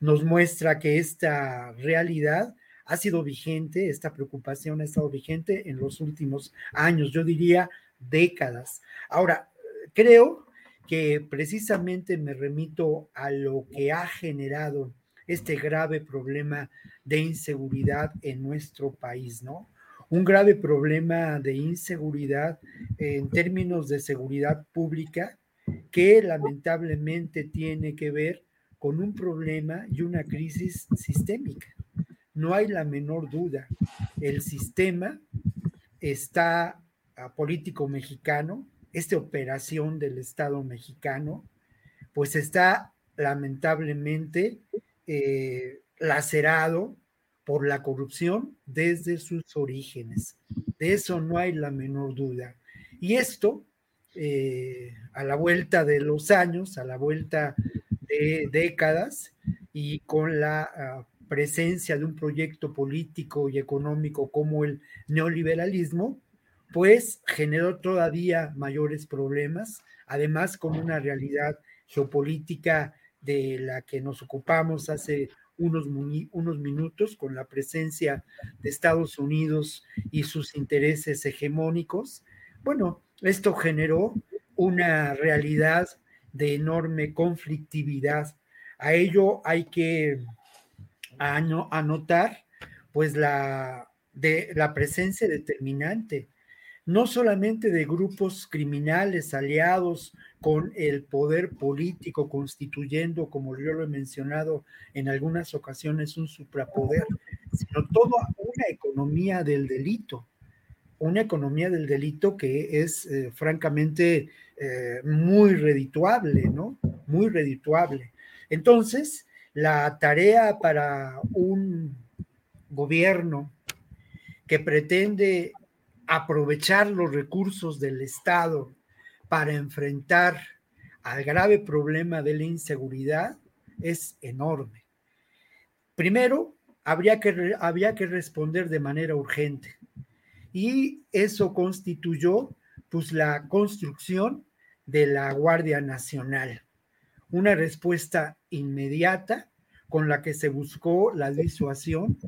nos muestra que esta realidad ha sido vigente, esta preocupación ha estado vigente en los últimos años, yo diría décadas. Ahora, creo que precisamente me remito a lo que ha generado este grave problema de inseguridad en nuestro país, ¿no? Un grave problema de inseguridad en términos de seguridad pública que lamentablemente tiene que ver con un problema y una crisis sistémica. No hay la menor duda. El sistema está político mexicano, esta operación del Estado mexicano, pues está lamentablemente eh, lacerado por la corrupción desde sus orígenes. De eso no hay la menor duda. Y esto, eh, a la vuelta de los años, a la vuelta de décadas, y con la ah, presencia de un proyecto político y económico como el neoliberalismo, pues generó todavía mayores problemas, además con una realidad geopolítica de la que nos ocupamos hace unos, unos minutos con la presencia de Estados Unidos y sus intereses hegemónicos. Bueno, esto generó una realidad de enorme conflictividad. A ello hay que anotar pues la, de, la presencia determinante no solamente de grupos criminales aliados con el poder político, constituyendo, como yo lo he mencionado en algunas ocasiones, un suprapoder, sino toda una economía del delito, una economía del delito que es eh, francamente eh, muy redituable, ¿no? Muy redituable. Entonces, la tarea para un gobierno que pretende aprovechar los recursos del Estado para enfrentar al grave problema de la inseguridad es enorme. Primero, habría que, había que responder de manera urgente y eso constituyó pues la construcción de la Guardia Nacional, una respuesta inmediata con la que se buscó la disuasión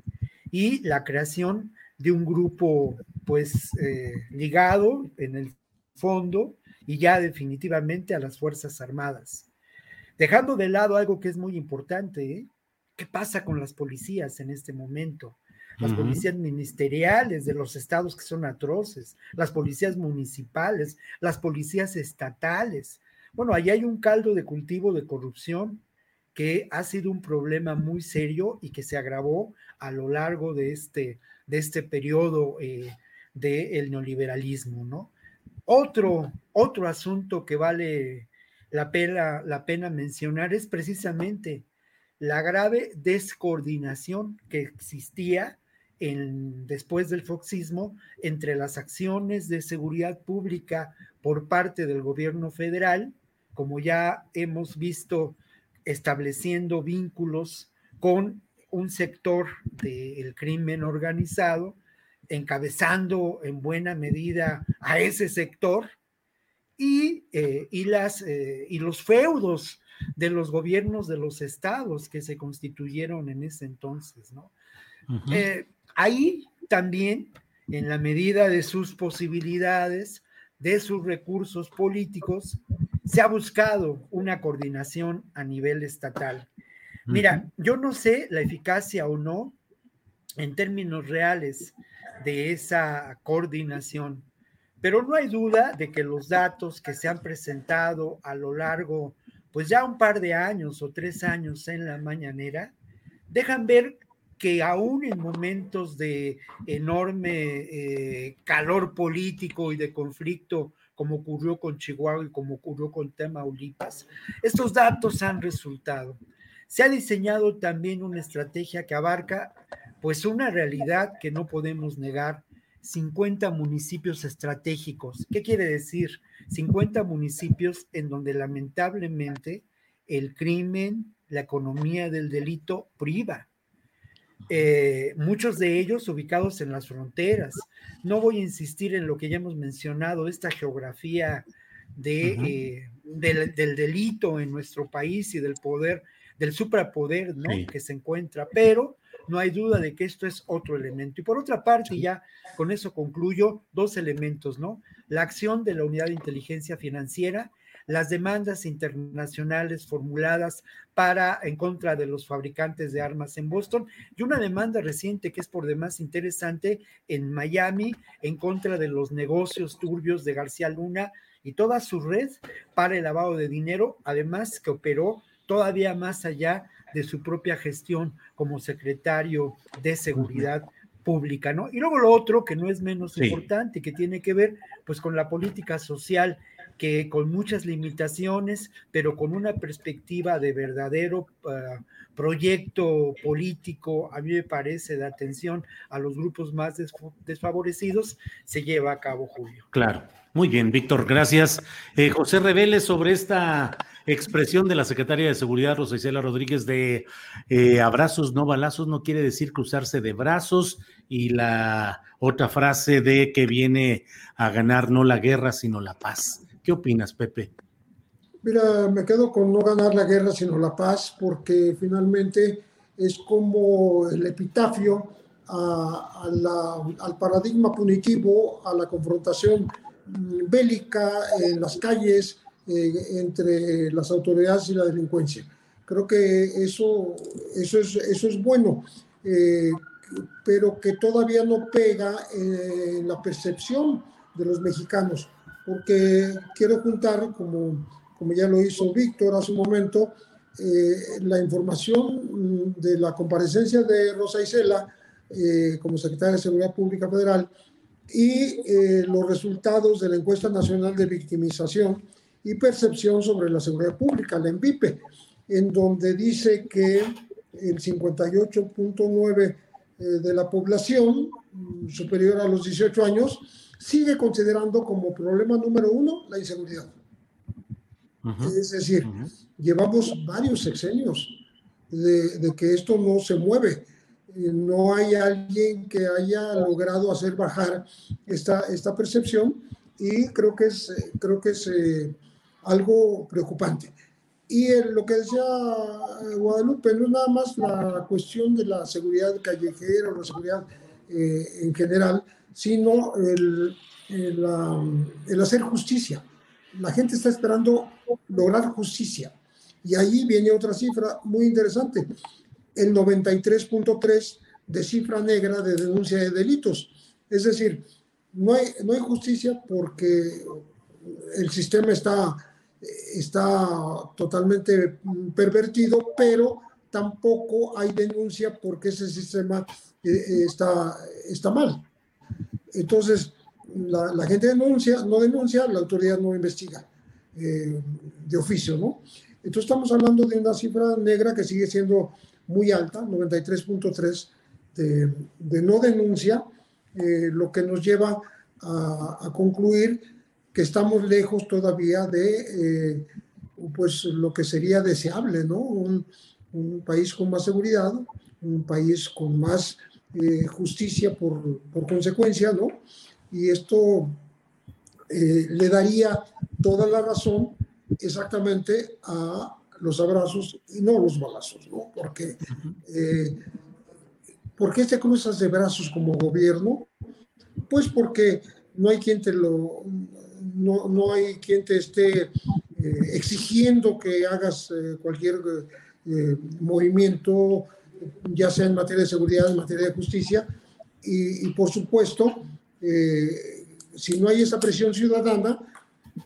y la creación de un grupo pues eh, ligado en el fondo y ya definitivamente a las Fuerzas Armadas. Dejando de lado algo que es muy importante, ¿eh? ¿qué pasa con las policías en este momento? Las policías ministeriales de los estados que son atroces, las policías municipales, las policías estatales. Bueno, ahí hay un caldo de cultivo de corrupción que ha sido un problema muy serio y que se agravó a lo largo de este, de este periodo eh, del neoliberalismo, ¿no? Otro, otro asunto que vale la pena, la pena mencionar es precisamente la grave descoordinación que existía en, después del foxismo entre las acciones de seguridad pública por parte del gobierno federal, como ya hemos visto estableciendo vínculos con un sector del crimen organizado, encabezando en buena medida a ese sector, y, eh, y, las, eh, y los feudos de los gobiernos de los estados que se constituyeron en ese entonces, ¿no? Eh, ahí también, en la medida de sus posibilidades, de sus recursos políticos, se ha buscado una coordinación a nivel estatal. Mira, yo no sé la eficacia o no en términos reales de esa coordinación, pero no hay duda de que los datos que se han presentado a lo largo, pues ya un par de años o tres años en la mañanera, dejan ver que aún en momentos de enorme eh, calor político y de conflicto, como ocurrió con Chihuahua y como ocurrió con Tamaulipas, estos datos han resultado. Se ha diseñado también una estrategia que abarca pues una realidad que no podemos negar, 50 municipios estratégicos. ¿Qué quiere decir? 50 municipios en donde lamentablemente el crimen, la economía del delito priva. Eh, muchos de ellos ubicados en las fronteras. No voy a insistir en lo que ya hemos mencionado, esta geografía de, eh, del, delito en nuestro país y del poder, del suprapoder ¿no? que se encuentra, pero no hay duda de que esto es otro elemento. Y por otra parte, ya con eso concluyo, dos elementos, ¿no? La acción de la Unidad de Inteligencia Financiera las demandas internacionales formuladas para en contra de los fabricantes de armas en Boston y una demanda reciente que es por demás interesante en Miami en contra de los negocios turbios de García Luna y toda su red para el lavado de dinero, además que operó todavía más allá de su propia gestión como secretario de Seguridad Pública, ¿no? Y luego lo otro, que no es menos importante, que tiene que ver pues con la política social que con muchas limitaciones, pero con una perspectiva de verdadero ah, proyecto político, a mí me parece, de atención a los grupos más desfavorecidos, se lleva a cabo, Julio. Claro. Muy bien, Víctor, gracias. Eh, José Revele, sobre esta expresión de la secretaria de Seguridad, Rosa Rodríguez, de eh, abrazos, no balazos, no quiere decir cruzarse de brazos, y la otra frase de que viene a ganar no la guerra, sino la paz. ¿Qué opinas, Pepe? Mira, me quedo con no ganar la guerra, sino la paz, porque finalmente es como el epitafio al paradigma punitivo, a la confrontación mm, bélica en las calles eh, entre las autoridades y la delincuencia. Creo que eso, eso, es, eso es bueno, eh, pero que todavía no pega en la percepción de los mexicanos porque quiero juntar, como, como ya lo hizo Víctor hace un momento, eh, la información de la comparecencia de Rosa Isela eh, como secretaria de Seguridad Pública Federal y eh, los resultados de la encuesta nacional de victimización y percepción sobre la seguridad pública, la ENVIPE, en donde dice que el 58.9 de la población mm, superior a los 18 años sigue considerando como problema número uno la inseguridad. Es decir, llevamos varios sexenios de, que esto no se mueve. Eh, no hay alguien que haya logrado hacer bajar esta, esta percepción y creo que es, creo que es eh, algo preocupante. Y lo que decía Guadalupe, no es nada más la cuestión de la seguridad callejera o la seguridad eh, en general, sino el, el, hacer justicia. La gente está esperando lograr justicia. Y ahí viene otra cifra muy interesante, el 93.3 de cifra negra de denuncia de delitos. Es decir, no hay, no hay justicia porque el sistema está, está totalmente pervertido, pero tampoco hay denuncia porque ese sistema eh, está, está mal. Entonces, la, gente denuncia, no denuncia, la autoridad no investiga eh, de oficio, ¿no? Entonces estamos hablando de una cifra negra que sigue siendo muy alta, 93.3 de, de, no denuncia, eh, lo que nos lleva a, concluir que estamos lejos todavía de eh, pues lo que sería deseable, ¿no? Un, un, país con más seguridad, un país con más justicia por, por consecuencia, ¿no? y esto eh, le daría toda la razón exactamente a los abrazos y no los balazos, ¿no? Porque, eh, ¿por qué te cruzas de brazos como gobierno? Pues porque no hay quien te lo, no, no hay quien te esté eh, exigiendo que hagas cualquier movimiento, ya sea en materia de seguridad, en materia de justicia, y, por supuesto, eh, si no hay esa presión ciudadana,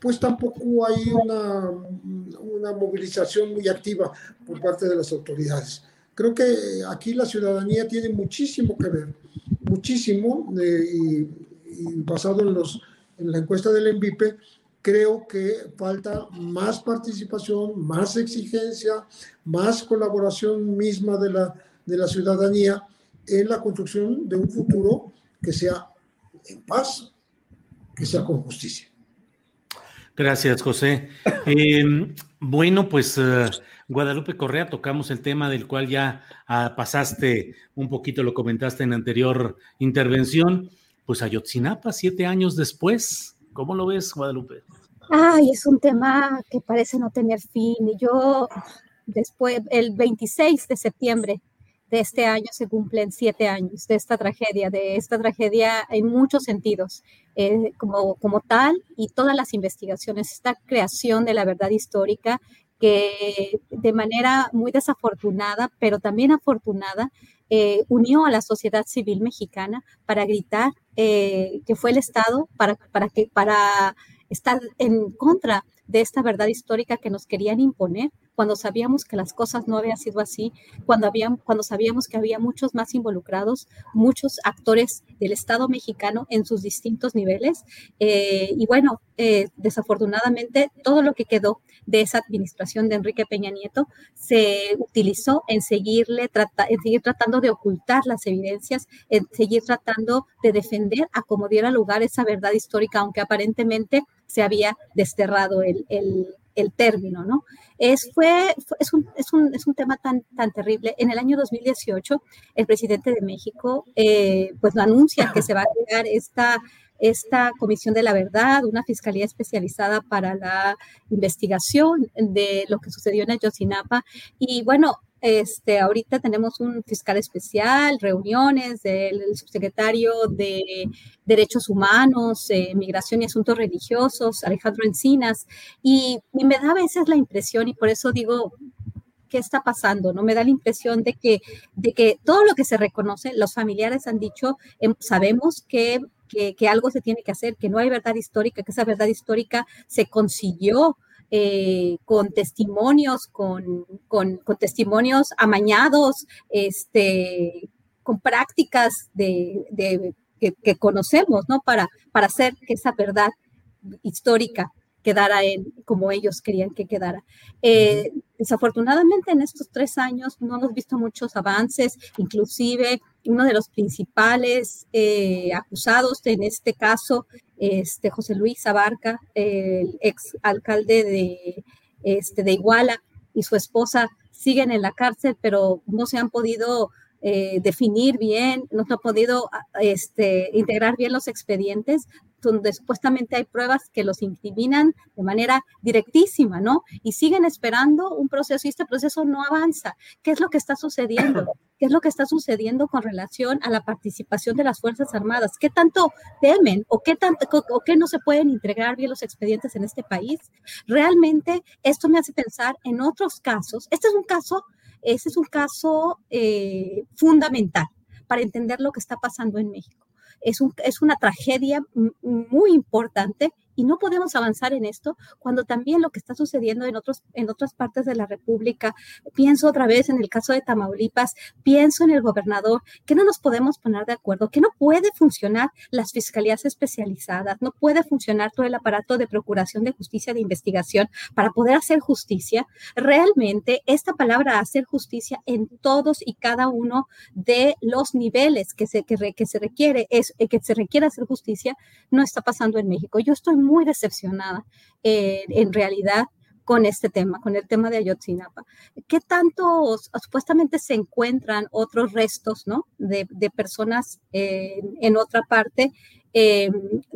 pues tampoco hay una, una, movilización muy activa por parte de las autoridades. Creo que aquí la ciudadanía tiene muchísimo que ver, muchísimo, eh, y, basado en, los, en la encuesta del ENVIPE, creo que falta más participación, más exigencia, más colaboración misma de la, de la ciudadanía en la construcción de un futuro que sea en paz, que sea con justicia. Gracias, José. Em, bueno, pues eh, Guadalupe Correa, tocamos el tema del cual ya ah, pasaste un poquito, lo comentaste en anterior intervención. Pues Ayotzinapa, siete años después, ¿cómo lo ves, Guadalupe? Ay, es un tema que parece no tener fin. Y yo, después, el 26 de septiembre de este año se cumplen siete años de esta tragedia, de esta tragedia en muchos sentidos, eh, como, como tal, y todas las investigaciones, esta creación de la verdad histórica que de manera muy desafortunada, pero también afortunada, eh, unió a la sociedad civil mexicana para gritar eh, que fue el Estado, para, para, que, para estar en contra de esta verdad histórica que nos querían imponer, cuando sabíamos que las cosas no habían sido así, cuando, cuando sabíamos que había muchos más involucrados, muchos actores del Estado mexicano en sus distintos niveles. Eh, y bueno, eh, desafortunadamente, todo lo que quedó de esa administración de Enrique Peña Nieto se utilizó en, seguirle seguir tratando de ocultar las evidencias, en seguir tratando de defender a como diera lugar esa verdad histórica, aunque aparentemente se había desterrado el, el término, ¿no? Es, fue, es, un, es, un, es un tema tan, tan terrible. En el año 2018, el presidente de México, eh, pues anuncia que se va a crear esta, esta Comisión de la Verdad, una fiscalía especializada para la investigación de lo que sucedió en Ayotzinapa. Y bueno, este, ahorita tenemos un fiscal especial, reuniones del subsecretario de Derechos Humanos, eh, Migración y Asuntos Religiosos, Alejandro Encinas, y, me da a veces la impresión, y por eso digo, ¿qué está pasando? ¿No? Me da la impresión de que, de que todo lo que se reconoce, los familiares han dicho, em, sabemos que, que algo se tiene que hacer, que no hay verdad histórica, que esa verdad histórica se consiguió eh, con testimonios, con, con, testimonios amañados, este, con prácticas de, que, conocemos, ¿no? Para, para hacer que esa verdad histórica quedara en como ellos querían que quedara. Eh, desafortunadamente en estos tres años no hemos visto muchos avances, inclusive uno de los principales eh, acusados en este caso este, José Luis Abarca, el ex alcalde de, este, de Iguala, y su esposa siguen en la cárcel, pero no se han podido eh, definir bien, no se han podido este, integrar bien los expedientes donde supuestamente hay pruebas que los incriminan de manera directísima, ¿no? Y siguen esperando un proceso y este proceso no avanza. ¿Qué es lo que está sucediendo? ¿Qué es lo que está sucediendo con relación a la participación de las Fuerzas Armadas? ¿Qué tanto temen o qué, tanto, o qué no se pueden integrar bien los expedientes en este país? Realmente esto me hace pensar en otros casos. Este es un caso, este es un caso eh, fundamental para entender lo que está pasando en México. Es, un, es una tragedia muy importante y no podemos avanzar en esto cuando también lo que está sucediendo en, otros, en otras partes de la República, pienso otra vez en el caso de Tamaulipas, pienso en el gobernador, que no nos podemos poner de acuerdo, que no puede funcionar las fiscalías especializadas, no puede funcionar todo el aparato de procuración de justicia, de investigación para poder hacer justicia. Realmente esta palabra hacer justicia en todos y cada uno de los niveles que se, que, se requiere, es, que se requiere hacer justicia, no está pasando en México. Yo estoy muy decepcionada eh, en realidad con este tema, con el tema de Ayotzinapa. ¿Qué tanto supuestamente se encuentran otros restos ¿no? de, personas en otra parte eh,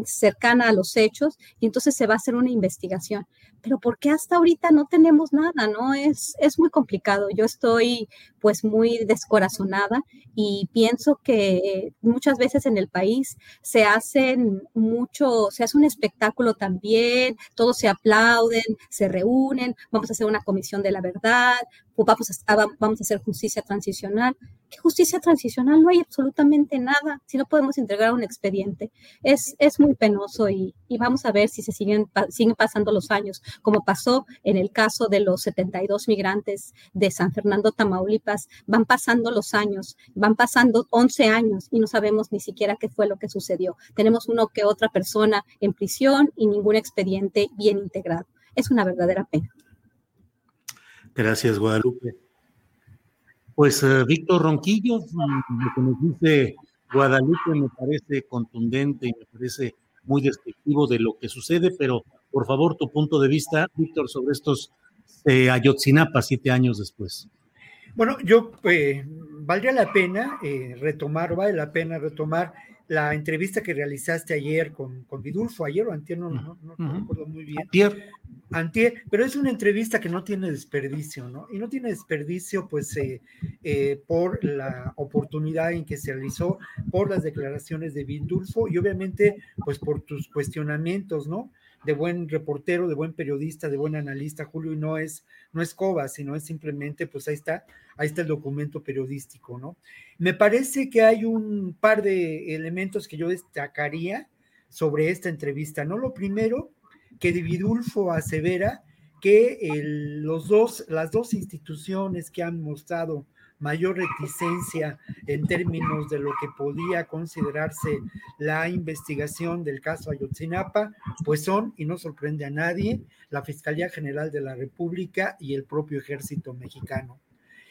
cercana a los hechos y entonces se va a hacer una investigación? Pero ¿por qué hasta ahorita no tenemos nada? ¿no? Es, es muy complicado. Yo estoy pues muy descorazonada y pienso que muchas veces en el país se hacen mucho, se hace un espectáculo también, todos se aplauden, se reúnen, vamos a hacer una comisión de la verdad, vamos a, vamos a hacer justicia transicional. ¿Qué justicia transicional? No hay absolutamente nada si no podemos entregar un expediente. Es, muy penoso y, vamos a ver si se siguen pasando los años, como pasó en el caso de los 72 migrantes de San Fernando, Tamaulipas. Van pasando los años, van pasando 11 años y no sabemos ni siquiera qué fue lo que sucedió. Tenemos uno que otra persona en prisión y ningún expediente bien integrado. Es una verdadera pena. Gracias, Guadalupe. Pues eh, Víctor Ronquillo, lo que nos dice Guadalupe me parece contundente y me parece muy descriptivo de lo que sucede, pero por favor, tu punto de vista, Víctor, sobre estos eh, Ayotzinapa siete años después. Bueno, yo eh, valdría la pena eh, retomar, vale la pena retomar la entrevista que realizaste ayer con, con Vidulfo, ayer o antier, no, no, no, recuerdo muy bien. Antier, pero es una entrevista que no tiene desperdicio, ¿no? Y no tiene desperdicio, pues, eh, eh, por la oportunidad en que se realizó, por las declaraciones de Vidulfo y obviamente, pues, por tus cuestionamientos, ¿no? de buen reportero, de buen periodista, de buen analista, Julio, y no es, no es coba, sino es simplemente, pues ahí está, ahí está el documento periodístico, ¿no? Me parece que hay un par de elementos que yo destacaría sobre esta entrevista, ¿no? Lo primero, que Dividulfo asevera que los dos, las dos instituciones que han mostrado mayor reticencia en términos de lo que podía considerarse la investigación del caso Ayotzinapa, pues son, y no sorprende a nadie, la Fiscalía General de la República y el propio Ejército Mexicano.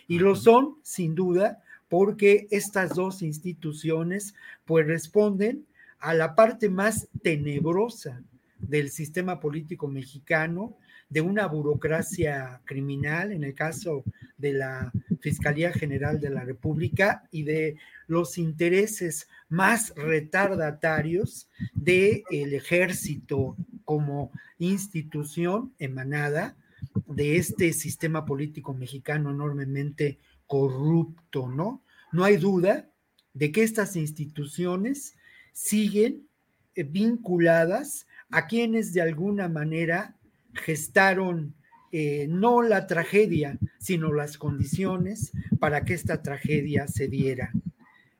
Y lo son, sin duda, porque estas dos instituciones pues responden a la parte más tenebrosa del sistema político mexicano, de una burocracia criminal, en el caso de la Fiscalía General de la República, y de los intereses más retardatarios del ejército como institución emanada de este sistema político mexicano enormemente corrupto, ¿no? No hay duda de que estas instituciones siguen eh, vinculadas a quienes de alguna manera gestaron eh, no la tragedia, sino las condiciones para que esta tragedia se diera.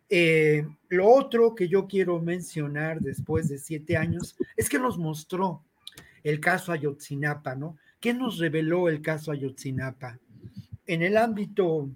Eh, lo otro que yo quiero mencionar después de siete años es que nos mostró el caso Ayotzinapa, ¿no? ¿Qué nos reveló el caso Ayotzinapa? En el ámbito,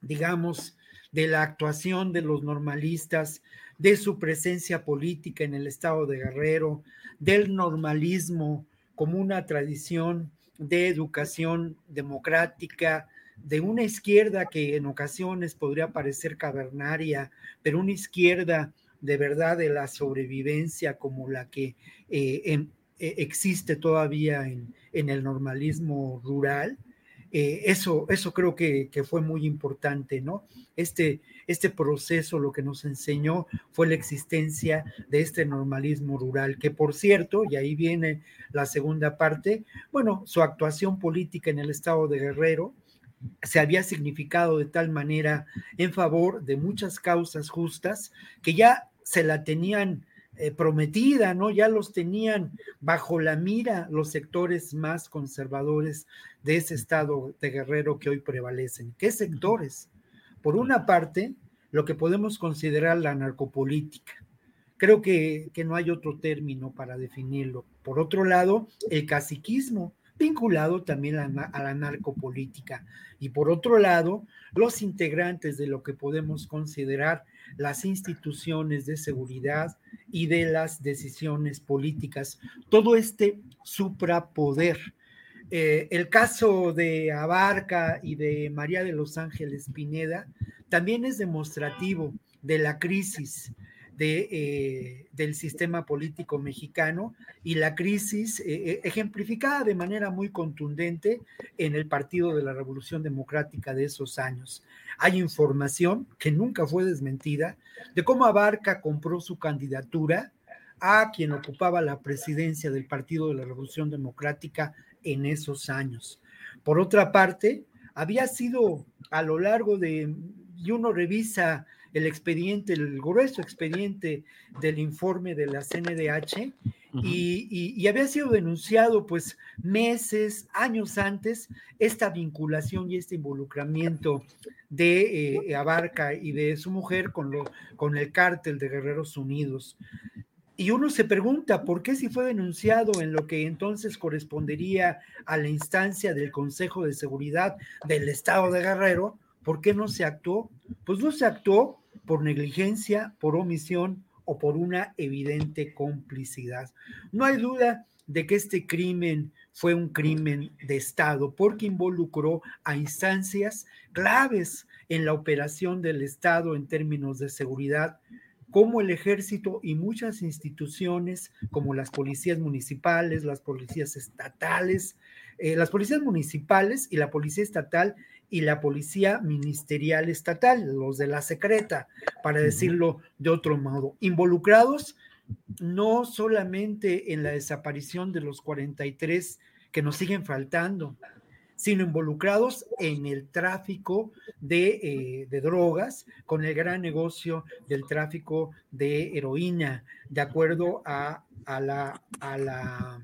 digamos, de la actuación de los normalistas, de su presencia política en el estado de Guerrero, del normalismo como una tradición de educación democrática, de una izquierda que en ocasiones podría parecer cavernaria, pero una izquierda de verdad de la sobrevivencia como la que eh, eh, existe todavía en, el normalismo rural, eh, eso, eso creo que, que, fue muy importante, ¿no? Este, este proceso lo que nos enseñó fue la existencia de este normalismo rural, que por cierto, y ahí viene la segunda parte, bueno, su actuación política en el estado de Guerrero se había significado de tal manera en favor de muchas causas justas que ya se la tenían eh, prometida, ¿no? Ya los tenían bajo la mira los sectores más conservadores de ese estado de Guerrero que hoy prevalecen. ¿Qué sectores? Por una parte, lo que podemos considerar la narcopolítica. Creo que, no hay otro término para definirlo. Por otro lado, el caciquismo, vinculado también a, a, la narcopolítica. Y por otro lado, los integrantes de lo que podemos considerar las instituciones de seguridad y de las decisiones políticas. Todo este suprapoder eh, el caso de Abarca y de María de los Ángeles Pineda también es demostrativo de la crisis eh, del sistema político mexicano y la crisis eh, ejemplificada de manera muy contundente en el Partido de la Revolución Democrática de esos años. Hay información que nunca fue desmentida de cómo Abarca compró su candidatura a quien ocupaba la presidencia del Partido de la Revolución Democrática en esos años. Por otra parte, había sido a lo largo de, y uno revisa el expediente, el grueso expediente del informe de la CNDH, y, había sido denunciado pues meses, años antes, esta vinculación y este involucramiento de eh, Abarca y de su mujer con, lo, con el cártel de Guerreros Unidos. Y uno se pregunta, ¿por qué si fue denunciado en lo que entonces correspondería a la instancia del Consejo de Seguridad del Estado de Guerrero, ¿por qué no se actuó? Pues no se actuó por negligencia, por omisión o por una evidente complicidad. No hay duda de que este crimen fue un crimen de Estado porque involucró a instancias claves en la operación del Estado en términos de seguridad cómo el ejército y muchas instituciones como las policías municipales, las policías estatales, eh, las policías municipales y la policía estatal y la policía ministerial estatal, los de la secreta, para decirlo de otro modo, involucrados no solamente en la desaparición de los 43 que nos siguen faltando, sino involucrados en el tráfico de, eh, drogas, con el gran negocio del tráfico de heroína, de acuerdo a, la, a la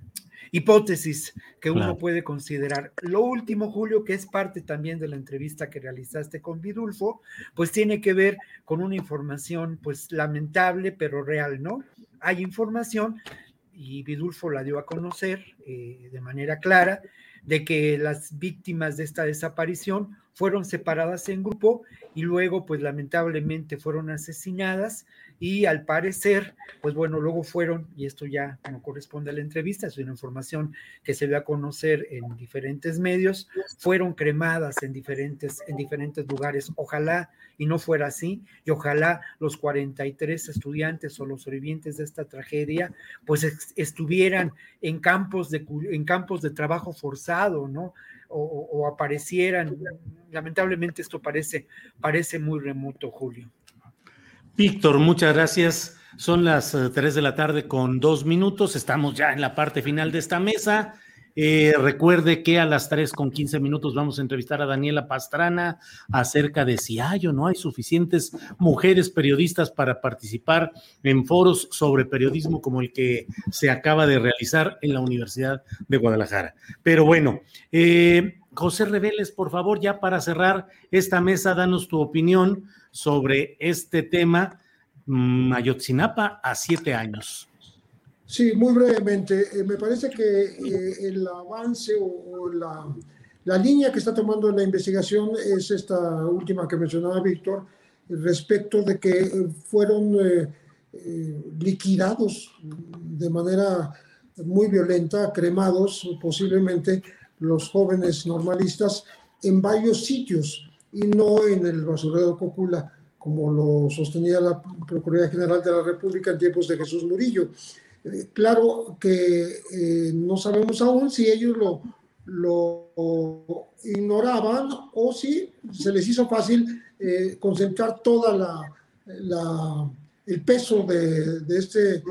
hipótesis que uno puede considerar. Lo último, Julio, que es parte también de la entrevista que realizaste con Vidulfo, pues tiene que ver con una información pues lamentable pero real, ¿no? Hay información y Vidulfo la dio a conocer eh, de manera clara de que las víctimas de esta desaparición fueron separadas en grupo y luego, pues lamentablemente, fueron asesinadas y al parecer, pues bueno, luego fueron, y esto ya no corresponde a la entrevista, es una información que se dio a conocer en diferentes medios, fueron cremadas en diferentes, en diferentes lugares. Ojalá y no fuera así, y ojalá los 43 estudiantes o los sobrevivientes de esta tragedia, pues estuvieran en campos de, en campos de trabajo forzado, ¿no? O, o aparecieran. Lamentablemente esto parece, parece muy remoto, Julio. Víctor, muchas gracias. Son las 3 eh, de la tarde con dos minutos. Estamos ya en la parte final de esta mesa. Eh, recuerde que a las 3 con 15 minutos vamos a entrevistar a Daniela Pastrana acerca de si hay o no hay suficientes mujeres periodistas para participar en foros sobre periodismo como el que se acaba de realizar en la Universidad de Guadalajara. Pero bueno, eh, José Reveles, por favor, ya para cerrar esta mesa, danos tu opinión sobre este tema, Mayotzinapa a siete años. Sí, muy brevemente. Eh, me parece que eh, el avance o, la, la, línea que está tomando la investigación es esta última que mencionaba Víctor, respecto de que eh, fueron liquidados de manera muy violenta, cremados posiblemente los jóvenes normalistas en varios sitios y no en el basurero Cocula, como lo sostenía la Procuraduría General de la República en tiempos de Jesús Murillo. Eh, claro que eh, no sabemos aún si ellos lo, lo ignoraban o si se les hizo fácil eh, concentrar toda la, la, el peso de, de este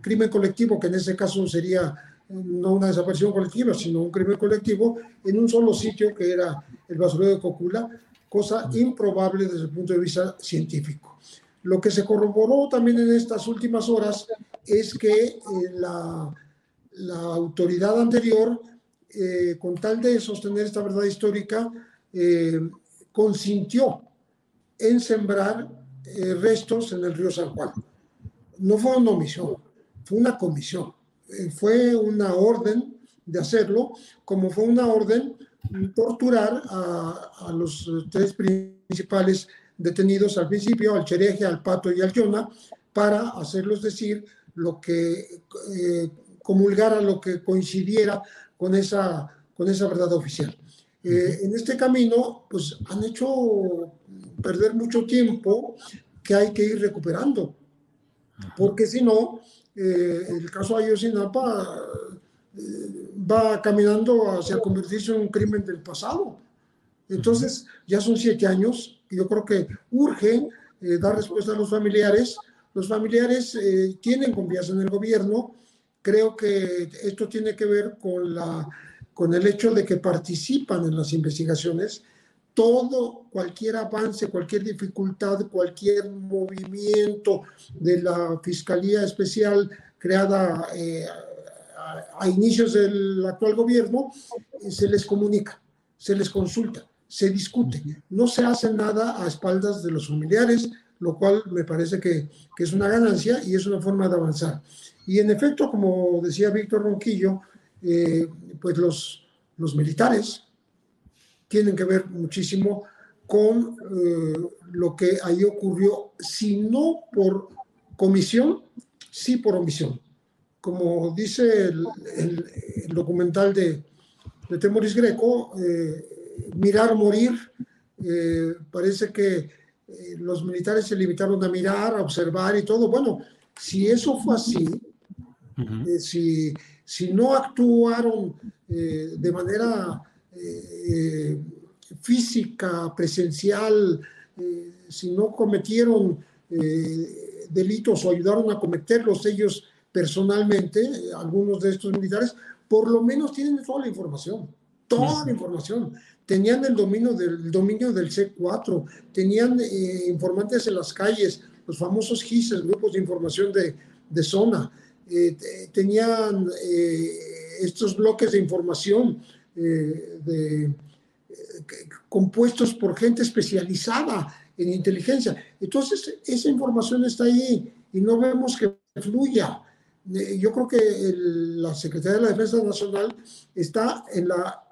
crimen colectivo, que en ese caso sería no una desaparición colectiva, sino un crimen colectivo en un solo sitio que era el basurero de Cocula, cosa improbable desde el punto de vista científico. Lo que se corroboró también en estas últimas horas es que eh, la, la, autoridad anterior, eh, con tal de sostener esta verdad histórica, eh, consintió en sembrar restos en el río San Juan. No fue una omisión, fue una comisión. Fue una orden de hacerlo, como fue una orden torturar a, los tres principales detenidos al principio, al Chereje, al Pato y al Yona, para hacerlos decir lo que eh, comulgara, lo que coincidiera con esa, con esa verdad oficial. Eh, en este camino, pues han hecho perder mucho tiempo que hay que ir recuperando, porque si no, eh, el caso Ayotzinapa va caminando hacia convertirse en un crimen del pasado. Entonces, ya son siete años y yo creo que urge eh, dar respuesta a los familiares. Los familiares eh, tienen confianza en el gobierno. Creo que esto tiene que ver con, la, con el hecho de que participan en las investigaciones. Todo, cualquier avance, cualquier dificultad, cualquier movimiento de la Fiscalía Especial creada eh, a, inicios del actual gobierno, eh, se les comunica, se les consulta, se discute. No se hace nada a espaldas de los familiares, lo cual me parece que, que, es una ganancia y es una forma de avanzar. Y en efecto, como decía Víctor Ronquillo, eh, pues los, los militares tienen que ver muchísimo con eh, lo que ahí ocurrió, si no por comisión, sí por omisión como dice el, documental de, de Temoris Greco, eh, mirar morir, eh, parece que los militares se limitaron a mirar, a observar y todo. Bueno, si eso fue así, si, si, no actuaron de manera física, presencial, si no cometieron delitos o ayudaron a cometerlos ellos personalmente, algunos de estos militares, por lo menos tienen toda la información, toda la información. Tenían el dominio del, dominio del C4, tenían eh, informantes en las calles, los famosos GISES, grupos de información de, de zona, eh, tenían eh, estos bloques de información de, compuestos por gente especializada en inteligencia. Entonces, esa información está ahí y no vemos que fluya. Eh, yo creo que la Secretaría de la Defensa Nacional está en la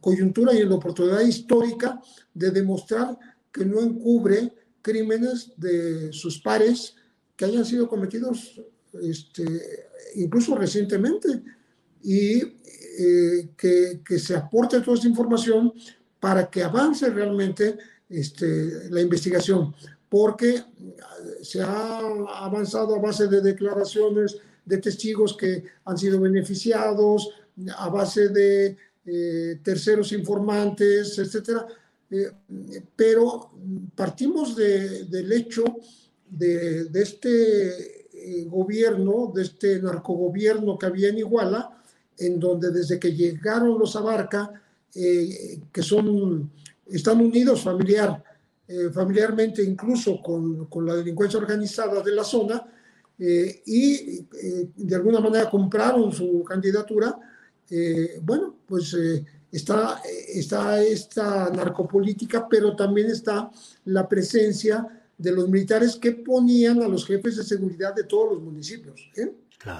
coyuntura y en la oportunidad histórica de demostrar que no encubre crímenes de sus pares que hayan sido cometidos este, incluso recientemente y eh, que, se aporte toda esta información para que avance realmente este, la investigación, porque se ha avanzado a base de declaraciones, de testigos que han sido beneficiados a base de eh, terceros informantes, etcétera. Eh, pero partimos del hecho de, este eh, gobierno, de este narcogobierno que había en Iguala, en donde desde que llegaron los Abarca, que son, están unidos familiar, familiarmente incluso con, con la delincuencia organizada de la zona, eh, y eh, de alguna manera compraron su candidatura, eh, bueno, pues está, está esta narcopolítica, pero también está la presencia de los militares que ponían a los jefes de seguridad de todos los municipios.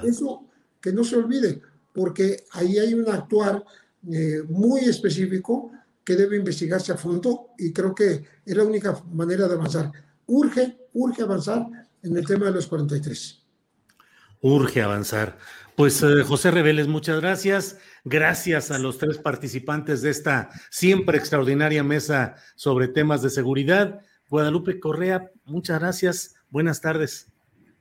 Eso que no se olvide, porque ahí hay un actuar muy específico que debe investigarse a fondo y creo que es la única manera de avanzar. Urge, urge avanzar en el tema de los 43. Urge avanzar. Pues eh, José Reveles, muchas gracias. Gracias a los tres participantes de esta siempre extraordinaria mesa sobre temas de seguridad. Guadalupe Correa, muchas gracias. Buenas tardes.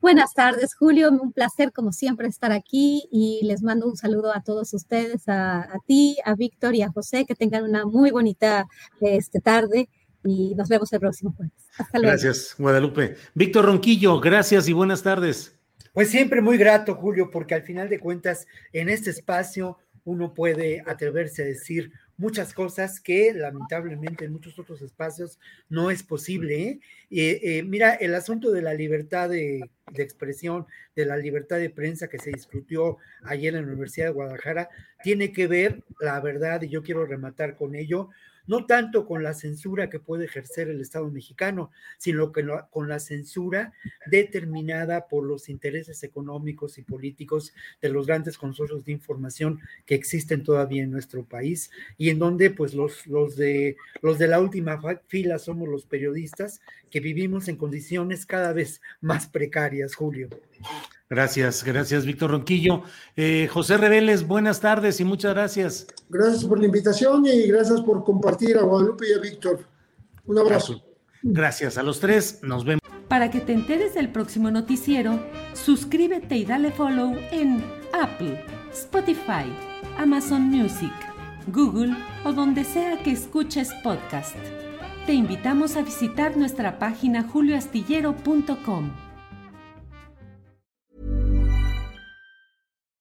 Buenas tardes, Julio. Un placer, como siempre, estar aquí y les mando un saludo a todos ustedes, a, ti, a Víctor y a José. Que tengan una muy bonita este, tarde y nos vemos el próximo jueves. Hasta luego. Gracias, Guadalupe. Víctor Ronquillo, gracias y buenas tardes. Pues siempre muy grato, Julio, porque al final de cuentas, en este espacio uno puede atreverse a decir muchas cosas que lamentablemente en muchos otros espacios no es posible. ¿eh? Eh, mira, el asunto de la libertad de, de, expresión, de la libertad de prensa que se discutió ayer en la Universidad de Guadalajara, tiene que ver, la verdad, y yo quiero rematar con ello, no tanto con la censura que puede ejercer el Estado mexicano, sino que con la censura determinada por los intereses económicos y políticos de los grandes consorcios de información que existen todavía en nuestro país y en donde pues los, los, de, los de la última fila somos los periodistas que vivimos en condiciones cada vez más precarias, Julio. Gracias, gracias, Víctor Ronquillo. Eh, José Reveles, buenas tardes y muchas gracias. Gracias por la invitación y gracias por compartir a Guadalupe y a Víctor. Un abrazo. Gracias a los tres, nos vemos. Para que te enteres del próximo noticiero, suscríbete y dale follow en Apple, Spotify, Amazon Music, Google o donde sea que escuches podcast. Te invitamos a visitar nuestra página julioastillero.com.